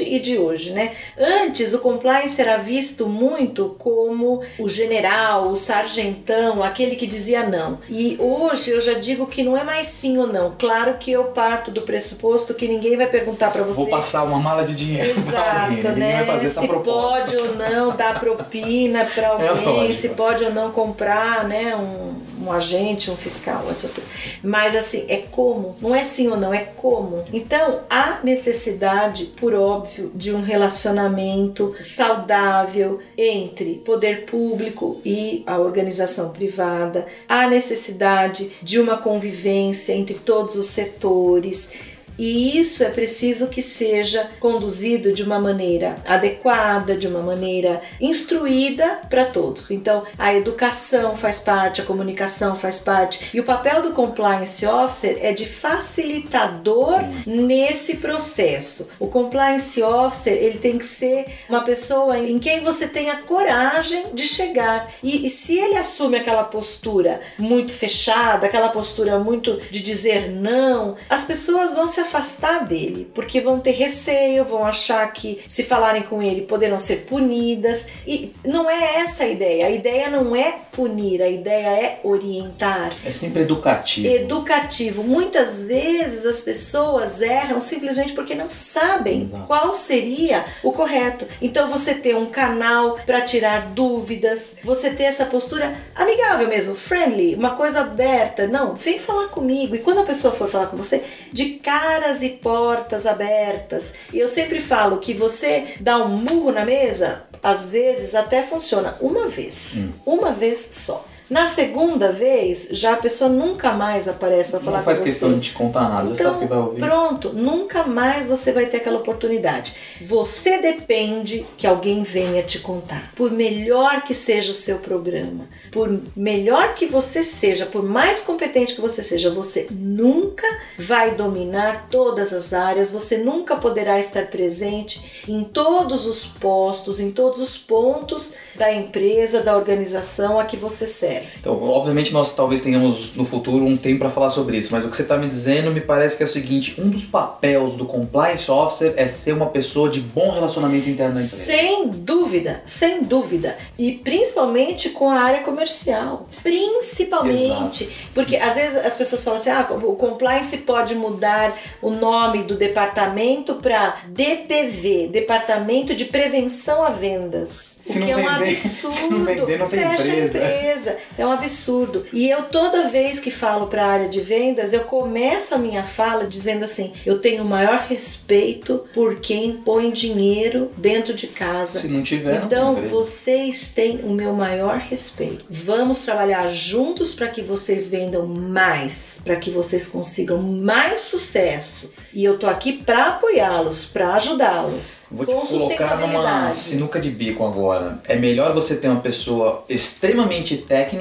e de hoje, né? Antes, o compliance era visto muito como o general, o sargentão, aquele que dizia não. E hoje eu já digo que não é mais sim ou não. Claro que eu parto do pressuposto que ninguém vai perguntar para você. Vou passar uma mala de dinheiro. Exato, né? se pode ou não dar propina para é alguém, é se pode ou não comprar, né? Um, um agente, um fiscal, essas coisas. Mas assim, é como, não é sim ou não, é como. Então, há necessidade, por óbvio, de um relacionamento saudável entre poder público e a organização privada. Há necessidade de uma convivência entre todos os setores E isso é preciso que seja conduzido de uma maneira adequada, de uma maneira instruída para todos. Então, a educação faz parte, a comunicação faz parte, e o papel do compliance officer é de facilitador nesse processo. O compliance officer, ele tem que ser uma pessoa em quem você tenha coragem de chegar. E, e se ele assume aquela postura muito fechada, aquela postura muito de dizer não, as pessoas vão se afastar dele, porque vão ter receio, vão achar que se falarem com ele poderão ser punidas. E não é essa a ideia. A ideia não é punir, a ideia é orientar. É sempre educativo. Educativo. Muitas vezes as pessoas erram simplesmente porque não sabem Exato. qual seria o correto. Então você ter um canal para tirar dúvidas, você ter essa postura amigável mesmo, friendly, uma coisa aberta. Não, vem falar comigo. E quando a pessoa for falar com você, de caras e portas abertas. E eu sempre falo que você dá um murro na mesa, às vezes até funciona uma vez, hum. uma vez só. Na segunda vez, já a pessoa nunca mais aparece para falar com você. Não faz questão de te contar nada, então, você sabe que vai ouvir. Pronto, nunca mais você vai ter aquela oportunidade. Você depende que alguém venha te contar. Por melhor que seja o seu programa, por melhor que você seja, por mais competente que você seja, você nunca vai dominar todas as áreas, você nunca poderá estar presente em todos os postos, em todos os pontos da empresa, da organização a que você serve. Então, obviamente, nós talvez tenhamos no futuro um tempo para falar sobre isso, mas o que você está me dizendo me parece que é o seguinte: um dos papéis do compliance officer é ser uma pessoa de bom relacionamento interno da empresa. Sem dúvida, sem dúvida. E principalmente com a área comercial. Principalmente. Exato. Porque às vezes as pessoas falam assim: ah, o compliance pode mudar o nome do departamento para DPV Departamento de Prevenção a Vendas. Se o que é um absurdo. Se não vender, não tem Fecha empresa. a empresa. É um absurdo. E eu toda vez que falo para a área de vendas, eu começo a minha fala dizendo assim: eu tenho o maior respeito por quem põe dinheiro dentro de casa. Se não tiver, então não vocês têm o meu maior respeito. Vamos trabalhar juntos para que vocês vendam mais, para que vocês consigam mais sucesso. E eu tô aqui para apoiá-los, para ajudá-los. Vou te colocar numa sinuca de bico agora. É melhor você ter uma pessoa extremamente técnica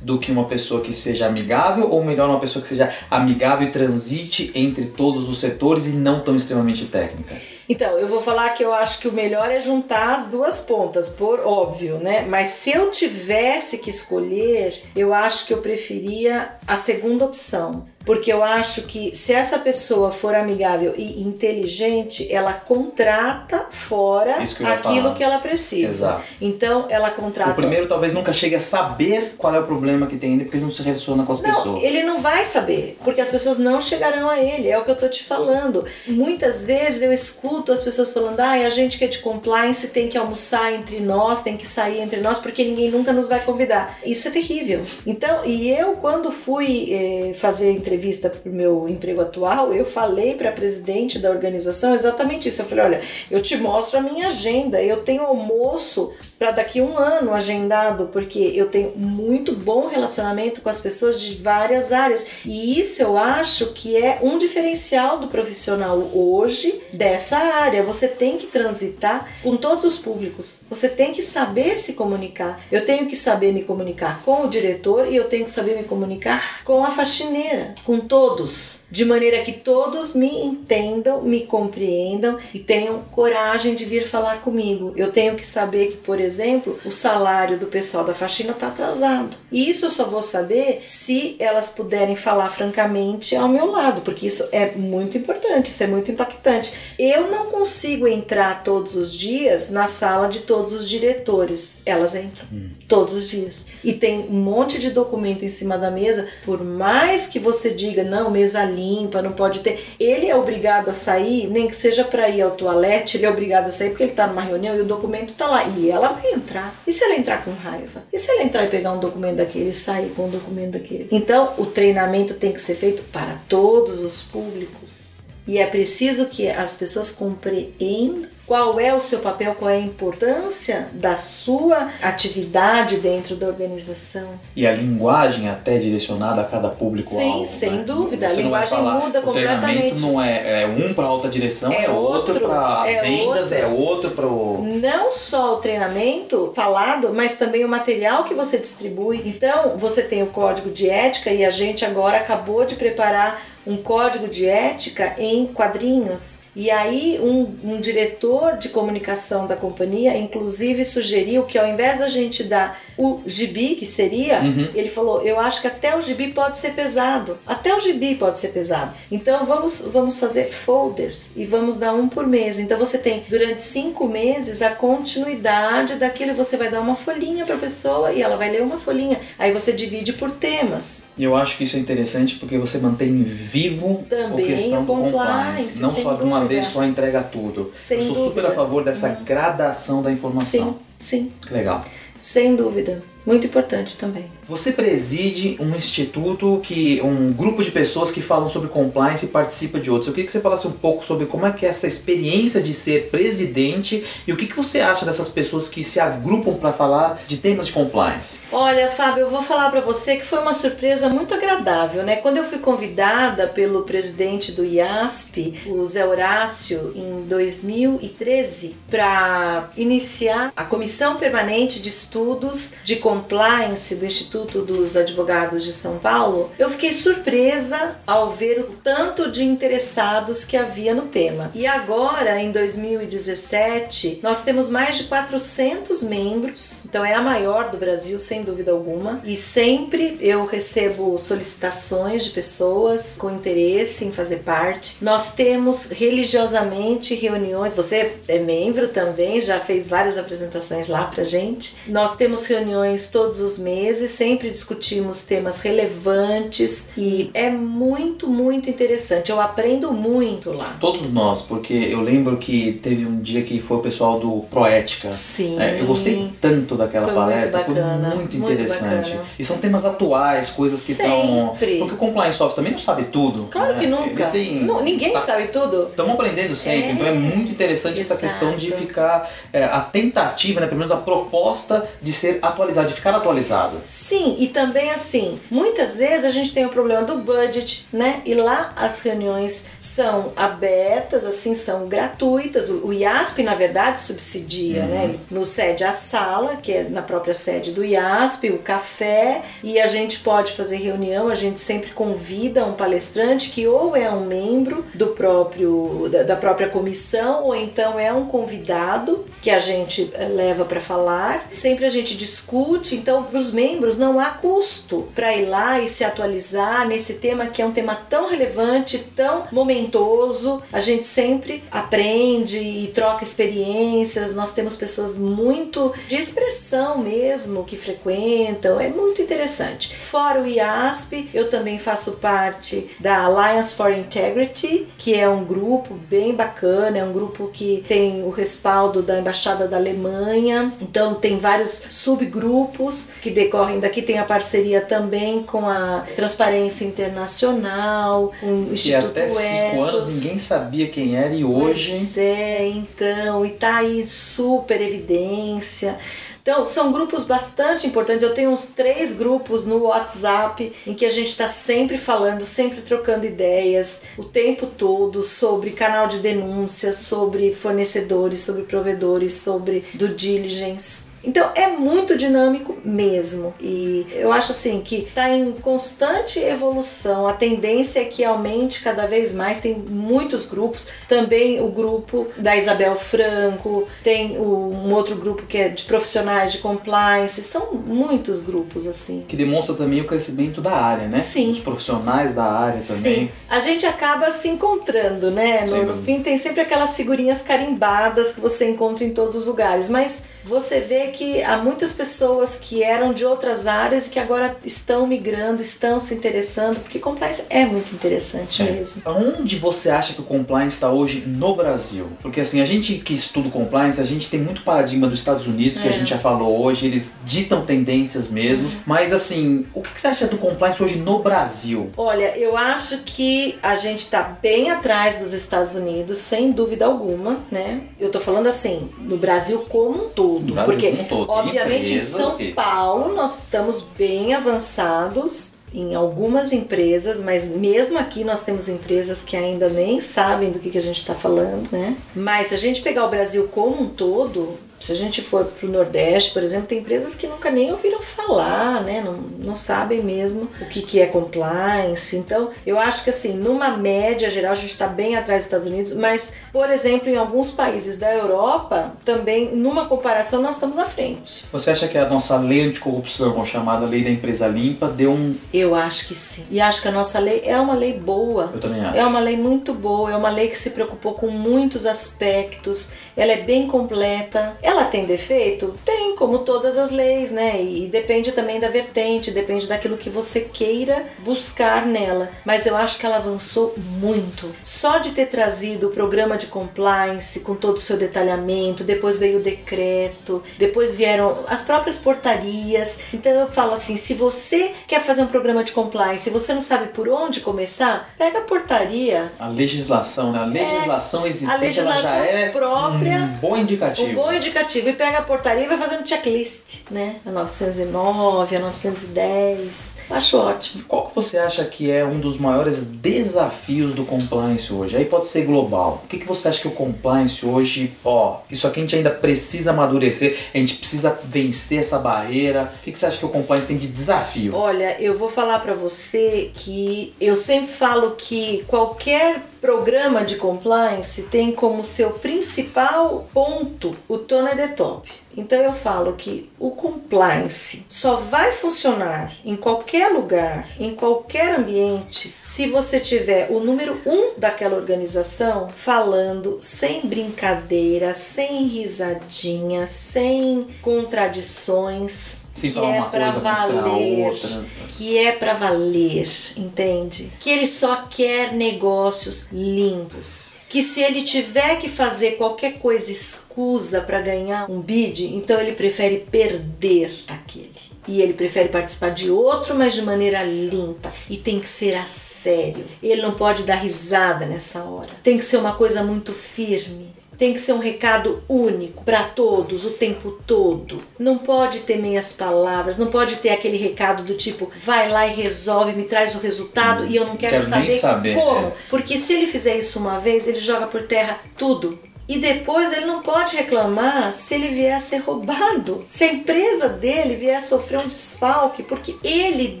do que uma pessoa que seja amigável ou melhor uma pessoa que seja amigável e transite entre todos os setores e não tão extremamente técnica? Então, eu vou falar que eu acho que o melhor é juntar as duas pontas, por óbvio, né? Mas se eu tivesse que escolher, eu acho que eu preferia a segunda opção, porque eu acho que se essa pessoa for amigável e inteligente, ela contrata fora que aquilo que ela precisa. Exato. Então ela contrata. O primeiro talvez nunca chegue a saber qual é o problema que tem ele, porque ele não se relaciona com as não, pessoas. Ele não vai saber, porque as pessoas não chegarão a ele. É o que eu tô te falando. Muitas vezes eu escuto as pessoas falando: ah, a gente que é de compliance tem que almoçar entre nós, tem que sair entre nós, porque ninguém nunca nos vai convidar. Isso é terrível. Então, e eu quando fui eh, fazer entrevista para o meu emprego atual, eu falei para a presidente da organização exatamente isso. Eu falei: olha, eu te mostro a minha agenda, eu tenho almoço para daqui um ano agendado, porque eu tenho muito bom relacionamento com as pessoas de várias áreas. E isso eu acho que é um diferencial do profissional hoje dessa área. Você tem que transitar com todos os públicos, você tem que saber se comunicar. Eu tenho que saber me comunicar com o diretor e eu tenho que saber me comunicar com a faxineira, com todos, de maneira que todos me entendam, me compreendam e tenham coragem de vir falar comigo. Eu tenho que saber que, por exemplo, o salário do pessoal da faxina está atrasado. E isso eu só vou saber se elas puderem falar francamente ao meu lado, porque isso é muito importante, isso é muito impactante. Eu não consigo entrar todos os dias na sala de todos os diretores elas entram hum. todos os dias. E tem um monte de documento em cima da mesa, por mais que você diga, não, mesa limpa, não pode ter, ele é obrigado a sair, nem que seja para ir ao toalete, ele é obrigado a sair porque ele está numa reunião e o documento está lá. E ela vai entrar. E se ela entrar com raiva? E se ela entrar e pegar um documento daquele e sair com um documento daquele? Então, o treinamento tem que ser feito para todos os públicos. E é preciso que as pessoas compreendam qual é o seu papel, qual é a importância da sua atividade dentro da organização. E a linguagem até direcionada a cada público Sim, alvo, sem né? dúvida. Você a linguagem muda o completamente. treinamento não é, é um para alta direção, É é, outro, outro, para é vendas, outro. é outro para o Não só o treinamento falado, mas também o material que você distribui. Então, você tem o código de ética e a gente agora acabou de preparar um código de ética em quadrinhos. E aí, um, um diretor de comunicação da companhia, inclusive, sugeriu que ao invés da gente dar o gibi, que seria, Uhum. ele falou: Eu acho que até o gibi pode ser pesado. Até o gibi pode ser pesado. Então, vamos, vamos fazer folders e vamos dar um por mês. Então, você tem durante cinco meses a continuidade daquilo. Você vai dar uma folhinha para a pessoa e ela vai ler uma folhinha. Aí você divide por temas. Eu acho que isso é interessante porque você mantém vivo Também a questão o do compliance. Não só de uma dúvida. vez só entrega tudo. Sem eu sou super dúvida. a favor dessa gradação da informação. Sim, sim, Que legal. Sem dúvida. Muito importante também. Você preside um instituto que um grupo de pessoas que falam sobre compliance e participa de outros. Eu queria que você falasse um pouco sobre como é que é essa experiência de ser presidente e o que, que você acha dessas pessoas que se agrupam para falar de temas de compliance. Olha, Fábio, eu vou falar para você que foi uma surpresa muito agradável, né? Quando eu fui convidada pelo presidente do IASP, o Zé Horácio, em 2013, para iniciar a comissão permanente de estudos de compliance do Instituto dos Advogados de São Paulo, eu fiquei surpresa ao ver o tanto de interessados que havia no tema. E agora, em 2017, nós temos mais de 400 membros, então é a maior do Brasil, sem dúvida alguma, e sempre eu recebo solicitações de pessoas com interesse em fazer parte. Nós temos religiosamente reuniões, você é membro também, já fez várias apresentações lá pra gente. Nós temos reuniões todos os meses, sempre discutimos temas relevantes e é muito, muito interessante. Eu aprendo muito lá. Todos nós, porque eu lembro que teve um dia que foi o pessoal do Proética. Sim. É, eu gostei tanto daquela Foi muito palestra, bacana, foi muito muito interessante. bacana. e são temas atuais, coisas que estão. Sempre. Porque o Compliance Office também não sabe tudo. Claro né? que nunca. Tem- Não, ninguém tá- sabe tudo. Estamos aprendendo sempre, É. então é muito interessante essa Exato. questão de ficar é, a tentativa, né, pelo menos a proposta de ser atualizado, de ficar atualizado. Sim, e também assim, muitas vezes a gente tem o problema do budget, né? E lá as reuniões são abertas, assim, são gratuitas. O, o IASP, na verdade, subsidia, né? Ele Nos cede a sala, que é na própria sede do IASP, o café, e a gente pode fazer reunião, a gente sempre convida um palestrante que ou é um membro do próprio da, da própria comissão ou então é um convidado que a gente eh, leva para falar. Sempre a gente discute, então os membros não há custo para ir lá e se atualizar nesse tema que é um tema tão relevante, tão momentoso. A gente sempre aprende e troca experiências. Nós temos pessoas muito de expressão mesmo que frequentam. É muito interessante. Fora o IASP, eu também faço parte da Alliance for Integrity, que é um grupo bem bacana, é um grupo que tem o respaldo da Embaixada da Alemanha. Então tem vários subgrupos que decorrem daqui, tem a parceria também com a Transparência Internacional, com o E Instituto até cinco anos Ethos. ninguém sabia quem era e hoje. Pois é, então, e tá aí super evidência. Então, são grupos bastante importantes. Eu tenho uns três grupos no WhatsApp em que a gente está sempre falando, sempre trocando ideias o tempo todo sobre canal de denúncia, sobre fornecedores, sobre provedores, sobre due diligence. Então é muito dinâmico mesmo. E eu acho assim que está em constante evolução. A tendência é que aumente cada vez mais. Tem muitos grupos. Também o grupo da Isabel Franco, tem um outro grupo que é de profissionais de compliance. São muitos grupos assim. Que demonstra também o crescimento da área, né? Sim. Os profissionais da área também. Sim, a gente acaba se encontrando, né? No, no fim tem sempre aquelas figurinhas carimbadas que você encontra em todos os lugares, mas você vê que há muitas pessoas que eram de outras áreas e que agora estão migrando, estão se interessando, porque compliance é muito interessante é. mesmo. Onde você acha que o compliance está hoje no Brasil? Porque assim, a gente que estuda compliance, a gente tem muito paradigma dos Estados Unidos, que é. a gente já falou hoje, eles ditam tendências mesmo, uhum. mas assim, o que você acha do compliance hoje no Brasil? Olha, eu acho que a gente está bem atrás dos Estados Unidos, sem dúvida alguma, né? Eu tô falando assim, no Brasil como um todo. Brasil porque, um todo. obviamente, em São que... Paulo nós estamos bem avançados em algumas empresas, mas mesmo aqui nós temos empresas que ainda nem sabem do que, que a gente está falando, né? Mas se a gente pegar o Brasil como um todo, se a gente for para o Nordeste, por exemplo, tem empresas que nunca nem ouviram falar, né? Não, não sabem mesmo o que, que é compliance. Então, eu acho que assim, numa média geral, a gente está bem atrás dos Estados Unidos, mas, por exemplo, em alguns países da Europa, também, numa comparação, nós estamos à frente. Você acha que a nossa lei anticorrupção, chamada lei da empresa limpa, deu um. Eu acho que sim. E acho que a nossa lei é uma lei boa. Eu também acho. É uma lei muito boa, é uma lei que se preocupou com muitos aspectos, ela é bem completa ela tem defeito? Tem, como todas as leis, né? E depende também da vertente, depende daquilo que você queira buscar nela. Mas eu acho que ela avançou muito. Só de ter trazido o programa de compliance com todo o seu detalhamento, depois veio o decreto, depois vieram as próprias portarias. Então eu falo assim: se você quer fazer um programa de compliance e você não sabe por onde começar, pega a portaria. A legislação, né? A legislação é, existente a legislação ela já é própria, um bom indicativo. Um bom indicativo e pega a portaria e vai fazendo checklist, né? A 909, a 910. Acho ótimo. Qual que você acha que é um dos maiores desafios do compliance hoje? Aí pode ser global. O que, que você acha que o compliance hoje, ó, isso aqui a gente ainda precisa amadurecer, a gente precisa vencer essa barreira. O que, que você acha que o compliance tem de desafio? Olha, eu vou falar para você que eu sempre falo que qualquer programa de compliance tem como seu principal ponto o tona de top. Então eu falo que o compliance só vai funcionar em qualquer lugar, em qualquer ambiente, se você tiver o número um daquela organização falando sem brincadeira, sem risadinha, sem contradições, que é para valer, que é para valer, entende? Que ele só quer negócios limpos. Que se ele tiver que fazer qualquer coisa escusa para ganhar um bid, então ele prefere perder aquele. E ele prefere participar de outro, mas de maneira limpa. E tem que ser a sério. Ele não pode dar risada nessa hora. Tem que ser uma coisa muito firme tem que ser um recado único para todos o tempo todo. Não pode ter meias palavras, não pode ter aquele recado do tipo vai lá e resolve, me traz o resultado e eu não quero, quero saber, saber, como. É. Porque se ele fizer isso uma vez, ele joga por terra tudo. E depois ele não pode reclamar se ele vier a ser roubado, se a empresa dele vier a sofrer um desfalque, porque ele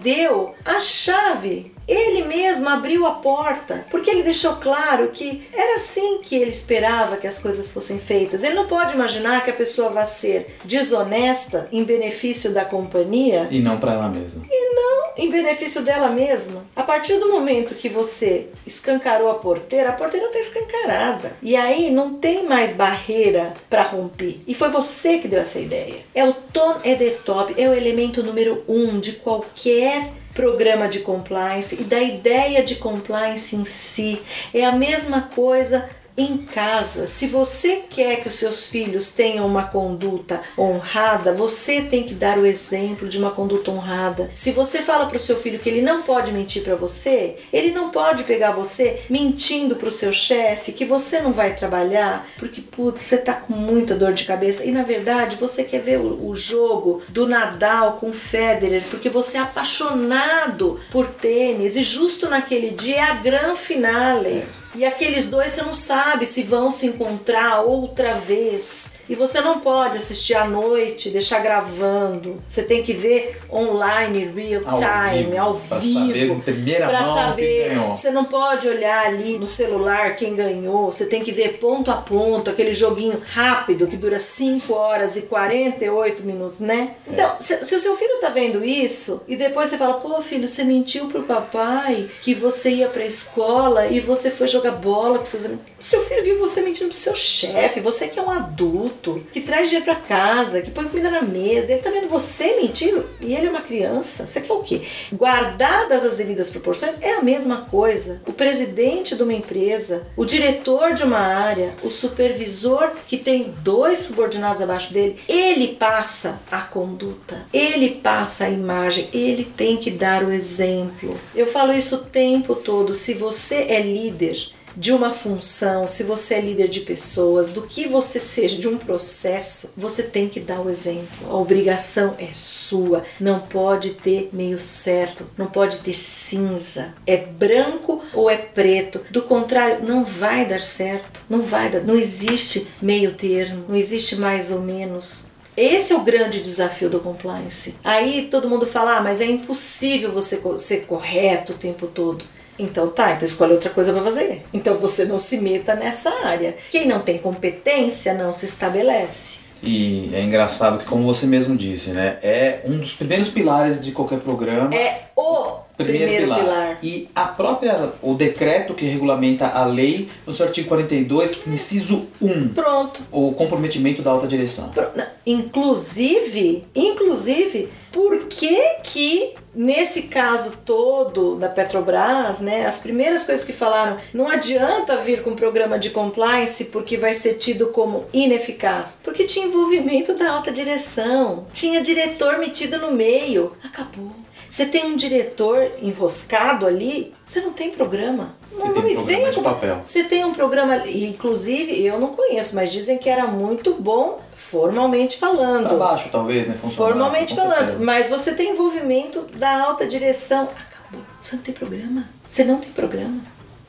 deu a chave ele mesmo abriu a porta, porque ele deixou claro que era assim que ele esperava que as coisas fossem feitas. Ele não pode imaginar que a pessoa vá ser desonesta em benefício da companhia e não para ela mesma. E não em benefício dela mesma. A partir do momento que você escancarou a porteira, a porteira está escancarada. E aí não tem mais barreira para romper. E foi você que deu essa ideia. É o ton e de top, é o elemento número um de qualquer programa de compliance e da ideia de compliance em si. É a mesma coisa em casa. Se você quer que os seus filhos tenham uma conduta honrada, você tem que dar o exemplo de uma conduta honrada. Se você fala para o seu filho que ele não pode mentir para você, ele não pode pegar você mentindo para o seu chefe que você não vai trabalhar porque putz, você tá com muita dor de cabeça e na verdade você quer ver o, o jogo do Nadal com Federer porque você é apaixonado por tênis e justo naquele dia é a gran finale. E aqueles dois você não sabe se vão se encontrar outra vez. E você não pode assistir à noite, deixar gravando. Você tem que ver online, real time, ao vivo. Para saber em primeira pra mão saber. quem ganhou. Você não pode olhar ali no celular quem ganhou. Você tem que ver ponto a ponto, aquele joguinho rápido que dura 5 horas e 48 minutos, né? É. Então, se, se o seu filho tá vendo isso e depois você fala, pô filho, você mentiu pro papai que você ia pra escola e você foi jogar bola com seus amigos. Seu filho viu você mentindo pro seu chefe, você que é um adulto adulto que traz dinheiro para casa, que põe comida na mesa, ele tá vendo você mentir e ele é uma criança. Você quer o quê? Guardadas as devidas proporções, é a mesma coisa. O presidente de uma empresa, o diretor de uma área, o supervisor que tem dois subordinados abaixo dele, ele passa a conduta, ele passa a imagem, ele tem que dar o exemplo. Eu falo isso o tempo todo. Se você é líder, de uma função, se você é líder de pessoas, do que você seja, de um processo, você tem que dar o exemplo. A obrigação é sua. Não pode ter meio certo, não pode ter cinza. É branco ou é preto. Do contrário, não vai dar certo. Não vai dar. Não existe meio termo, não existe mais ou menos. Esse é o grande desafio do compliance. Aí todo mundo fala, ah, mas é impossível você ser correto o tempo todo. Então tá, então escolhe outra coisa para fazer. Então você não se meta nessa área. Quem não tem competência não se estabelece. E é engraçado que, como você mesmo disse, né? É um dos primeiros pilares de qualquer programa. É o primeiro, primeiro pilar. pilar. E a própria, o decreto que regulamenta a lei, no seu artigo 42, inciso 1. Pronto. O comprometimento da alta direção. Inclusive, inclusive, por que que nesse caso todo da Petrobras, né, as primeiras coisas que falaram, não adianta vir com um programa de compliance porque vai ser tido como ineficaz, porque tinha envolvimento da alta direção, tinha diretor metido no meio, acabou. Você tem um diretor enroscado ali, você não tem programa. Não, não me venha com papel. Você tem um programa, inclusive eu não conheço, mas dizem que era muito bom formalmente falando. Pra baixo, talvez, né? Formalmente falando. Certeza. Mas você tem envolvimento da alta direção. Acabou. Você não tem programa. Você não tem programa.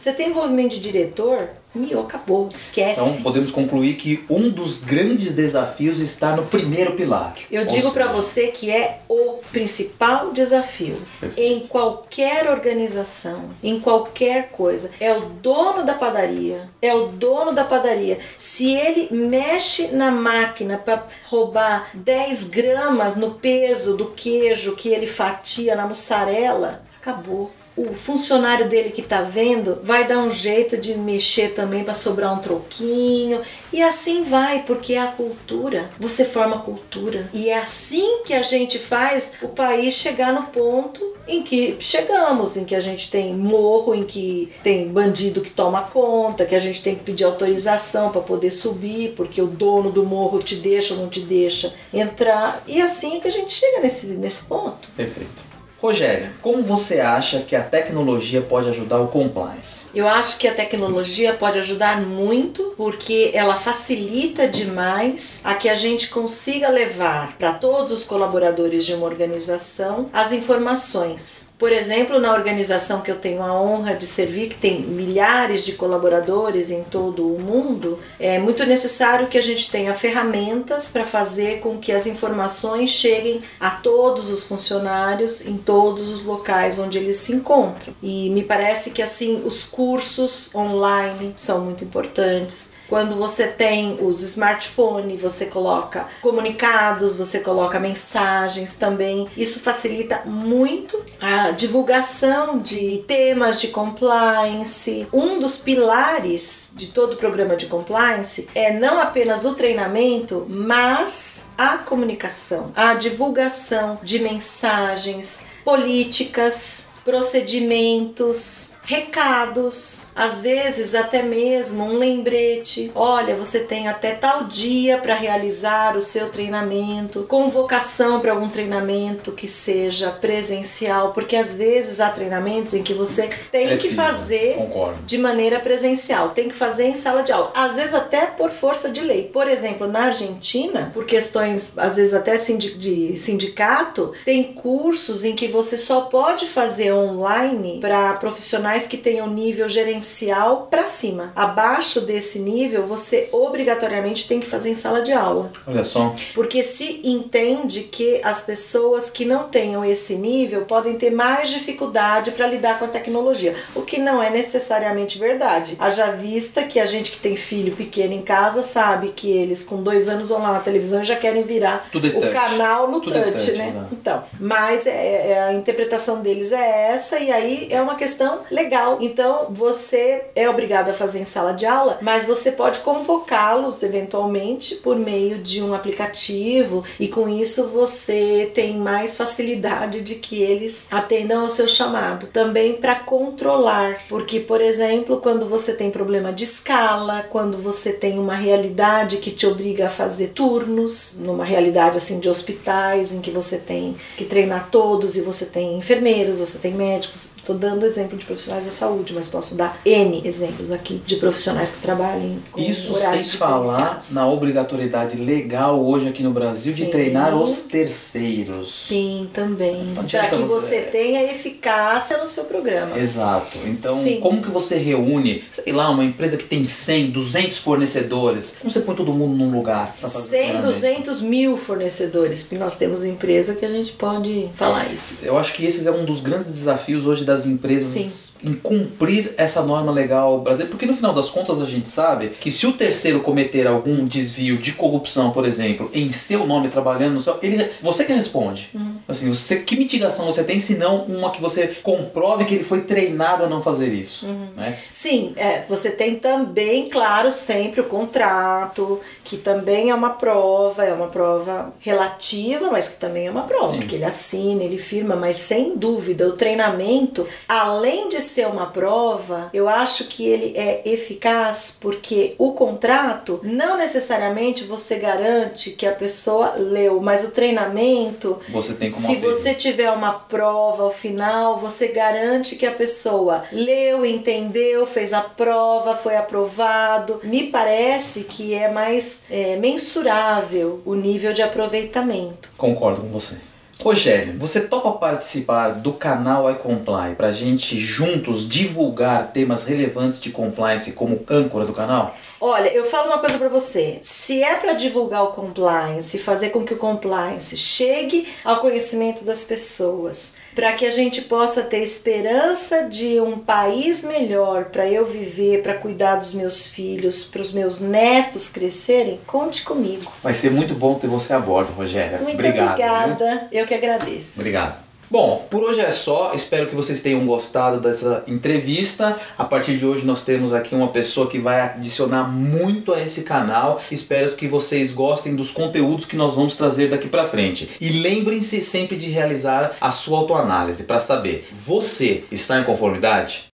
Você tem envolvimento de diretor, Mio, acabou, esquece. Então podemos concluir que um dos grandes desafios está no primeiro pilar. Eu digo para você que é o principal desafio Perfeito. em qualquer organização, em qualquer coisa. É o dono da padaria, é o dono da padaria. Se ele mexe na máquina para roubar 10 gramas no peso do queijo que ele fatia na mussarela, acabou o funcionário dele que está vendo vai dar um jeito de mexer também para sobrar um troquinho e assim vai, porque é a cultura. Você forma cultura e é assim que a gente faz o país chegar no ponto em que chegamos, em que a gente tem morro, em que tem bandido que toma conta, que a gente tem que pedir autorização para poder subir, porque o dono do morro te deixa ou não te deixa entrar. E assim é que a gente chega nesse, nesse ponto. Perfeito. Rogéria, como você acha que a tecnologia pode ajudar o compliance? Eu acho que a tecnologia pode ajudar muito porque ela facilita demais a que a gente consiga levar para todos os colaboradores de uma organização as informações por exemplo, na organização que eu tenho a honra de servir, que tem milhares de colaboradores em todo o mundo, é muito necessário que a gente tenha ferramentas para fazer com que as informações cheguem a todos os funcionários em todos os locais onde eles se encontram. E me parece que assim os cursos online são muito importantes quando você tem os smartphones, você coloca comunicados, você coloca mensagens também. Isso facilita muito a divulgação de temas de compliance. Um dos pilares de todo o programa de compliance é não apenas o treinamento, mas a comunicação, a divulgação de mensagens, políticas, procedimentos, recados, às vezes até mesmo um lembrete. Olha, você tem até tal dia para realizar o seu treinamento, convocação para algum treinamento que seja presencial, porque às vezes há treinamentos em que você tem Precisa. que fazer Concordo. de maneira presencial, tem que fazer em sala de aula, às vezes até por força de lei. Por exemplo, na Argentina, por questões às vezes até de sindicato, tem cursos em que você só pode fazer online para profissionais profissionais que tenham nível gerencial para cima. Abaixo desse nível, você obrigatoriamente tem que fazer em sala de aula. Olha só. Porque se entende que as pessoas que não tenham esse nível podem ter mais dificuldade para lidar com a tecnologia, o que não é necessariamente verdade. Haja vista que a gente que tem filho pequeno em casa sabe que eles com dois anos vão lá na televisão e já querem virar Tudo o touch. canal no Tudo touch, touch, né? né? Então, mas é, é, a interpretação deles é essa e aí é uma questão legal legal. Então você é obrigado a fazer em sala de aula, mas você pode convocá-los eventualmente por meio de um aplicativo e com isso você tem mais facilidade de que eles atendam ao seu chamado. Também para controlar, porque por exemplo, quando você tem problema de escala, quando você tem uma realidade que te obriga a fazer turnos, numa realidade assim de hospitais em que você tem que treinar todos e você tem enfermeiros, você tem médicos. Estou dando exemplo de profissionais da saúde, mas posso dar N exemplos aqui de profissionais que trabalhem com Isso sem falar na obrigatoriedade legal hoje aqui no Brasil Sim. de treinar os terceiros. Sim, também. Para que você- você tenha eficácia no seu programa. Exato. Então, Sim. como que você reúne, sei lá, uma empresa que tem 100, 200 fornecedores? Como você põe todo mundo num lugar? pra fazer o 100, treinamento? 200 mil fornecedores, porque nós temos empresa que a gente pode falar isso. Eu acho que esse é um dos grandes desafios hoje das empresas em cumprir essa norma legal brasileira, porque no final das contas a gente sabe que se o terceiro cometer algum desvio de corrupção, por exemplo, em seu nome trabalhando no seu, ele, você que responde. Uhum. Assim, você que mitigação você tem, se não uma que você comprove que ele foi treinado a não fazer isso, Uhum. né? Sim, é, você tem também, claro, sempre o contrato, que também é uma prova, é uma prova relativa, mas que também é uma prova, Sim. porque ele assina, ele firma, mas sem dúvida, o treinamento, além de ser uma prova, eu acho que ele é eficaz porque o contrato não necessariamente você garante que a pessoa leu, mas o treinamento Você tem como se você tiver uma prova ao final, você garante que a pessoa leu, entendeu, fez a prova, foi aprovado. Me parece que é mais é, mensurável o nível de aproveitamento. Concordo com você. Rogério, você topa participar do canal iComply para a gente juntos divulgar temas relevantes de compliance como âncora do canal? Olha, eu falo uma coisa pra você. Se é pra divulgar o compliance, fazer com que o compliance chegue ao conhecimento das pessoas, para que a gente possa ter esperança de um país melhor para eu viver, para cuidar dos meus filhos, para os meus netos crescerem, conte comigo. Vai ser muito bom ter você a bordo, Rogério. Muito Obrigado. viu? obrigada. Eu que agradeço. Obrigado. Bom, por hoje é só. Espero que vocês tenham gostado dessa entrevista. A partir de hoje nós temos aqui uma pessoa que vai adicionar muito a esse canal. Espero que vocês gostem dos conteúdos que nós vamos trazer daqui para frente. E lembrem-se sempre de realizar a sua autoanálise para saber: você está em conformidade?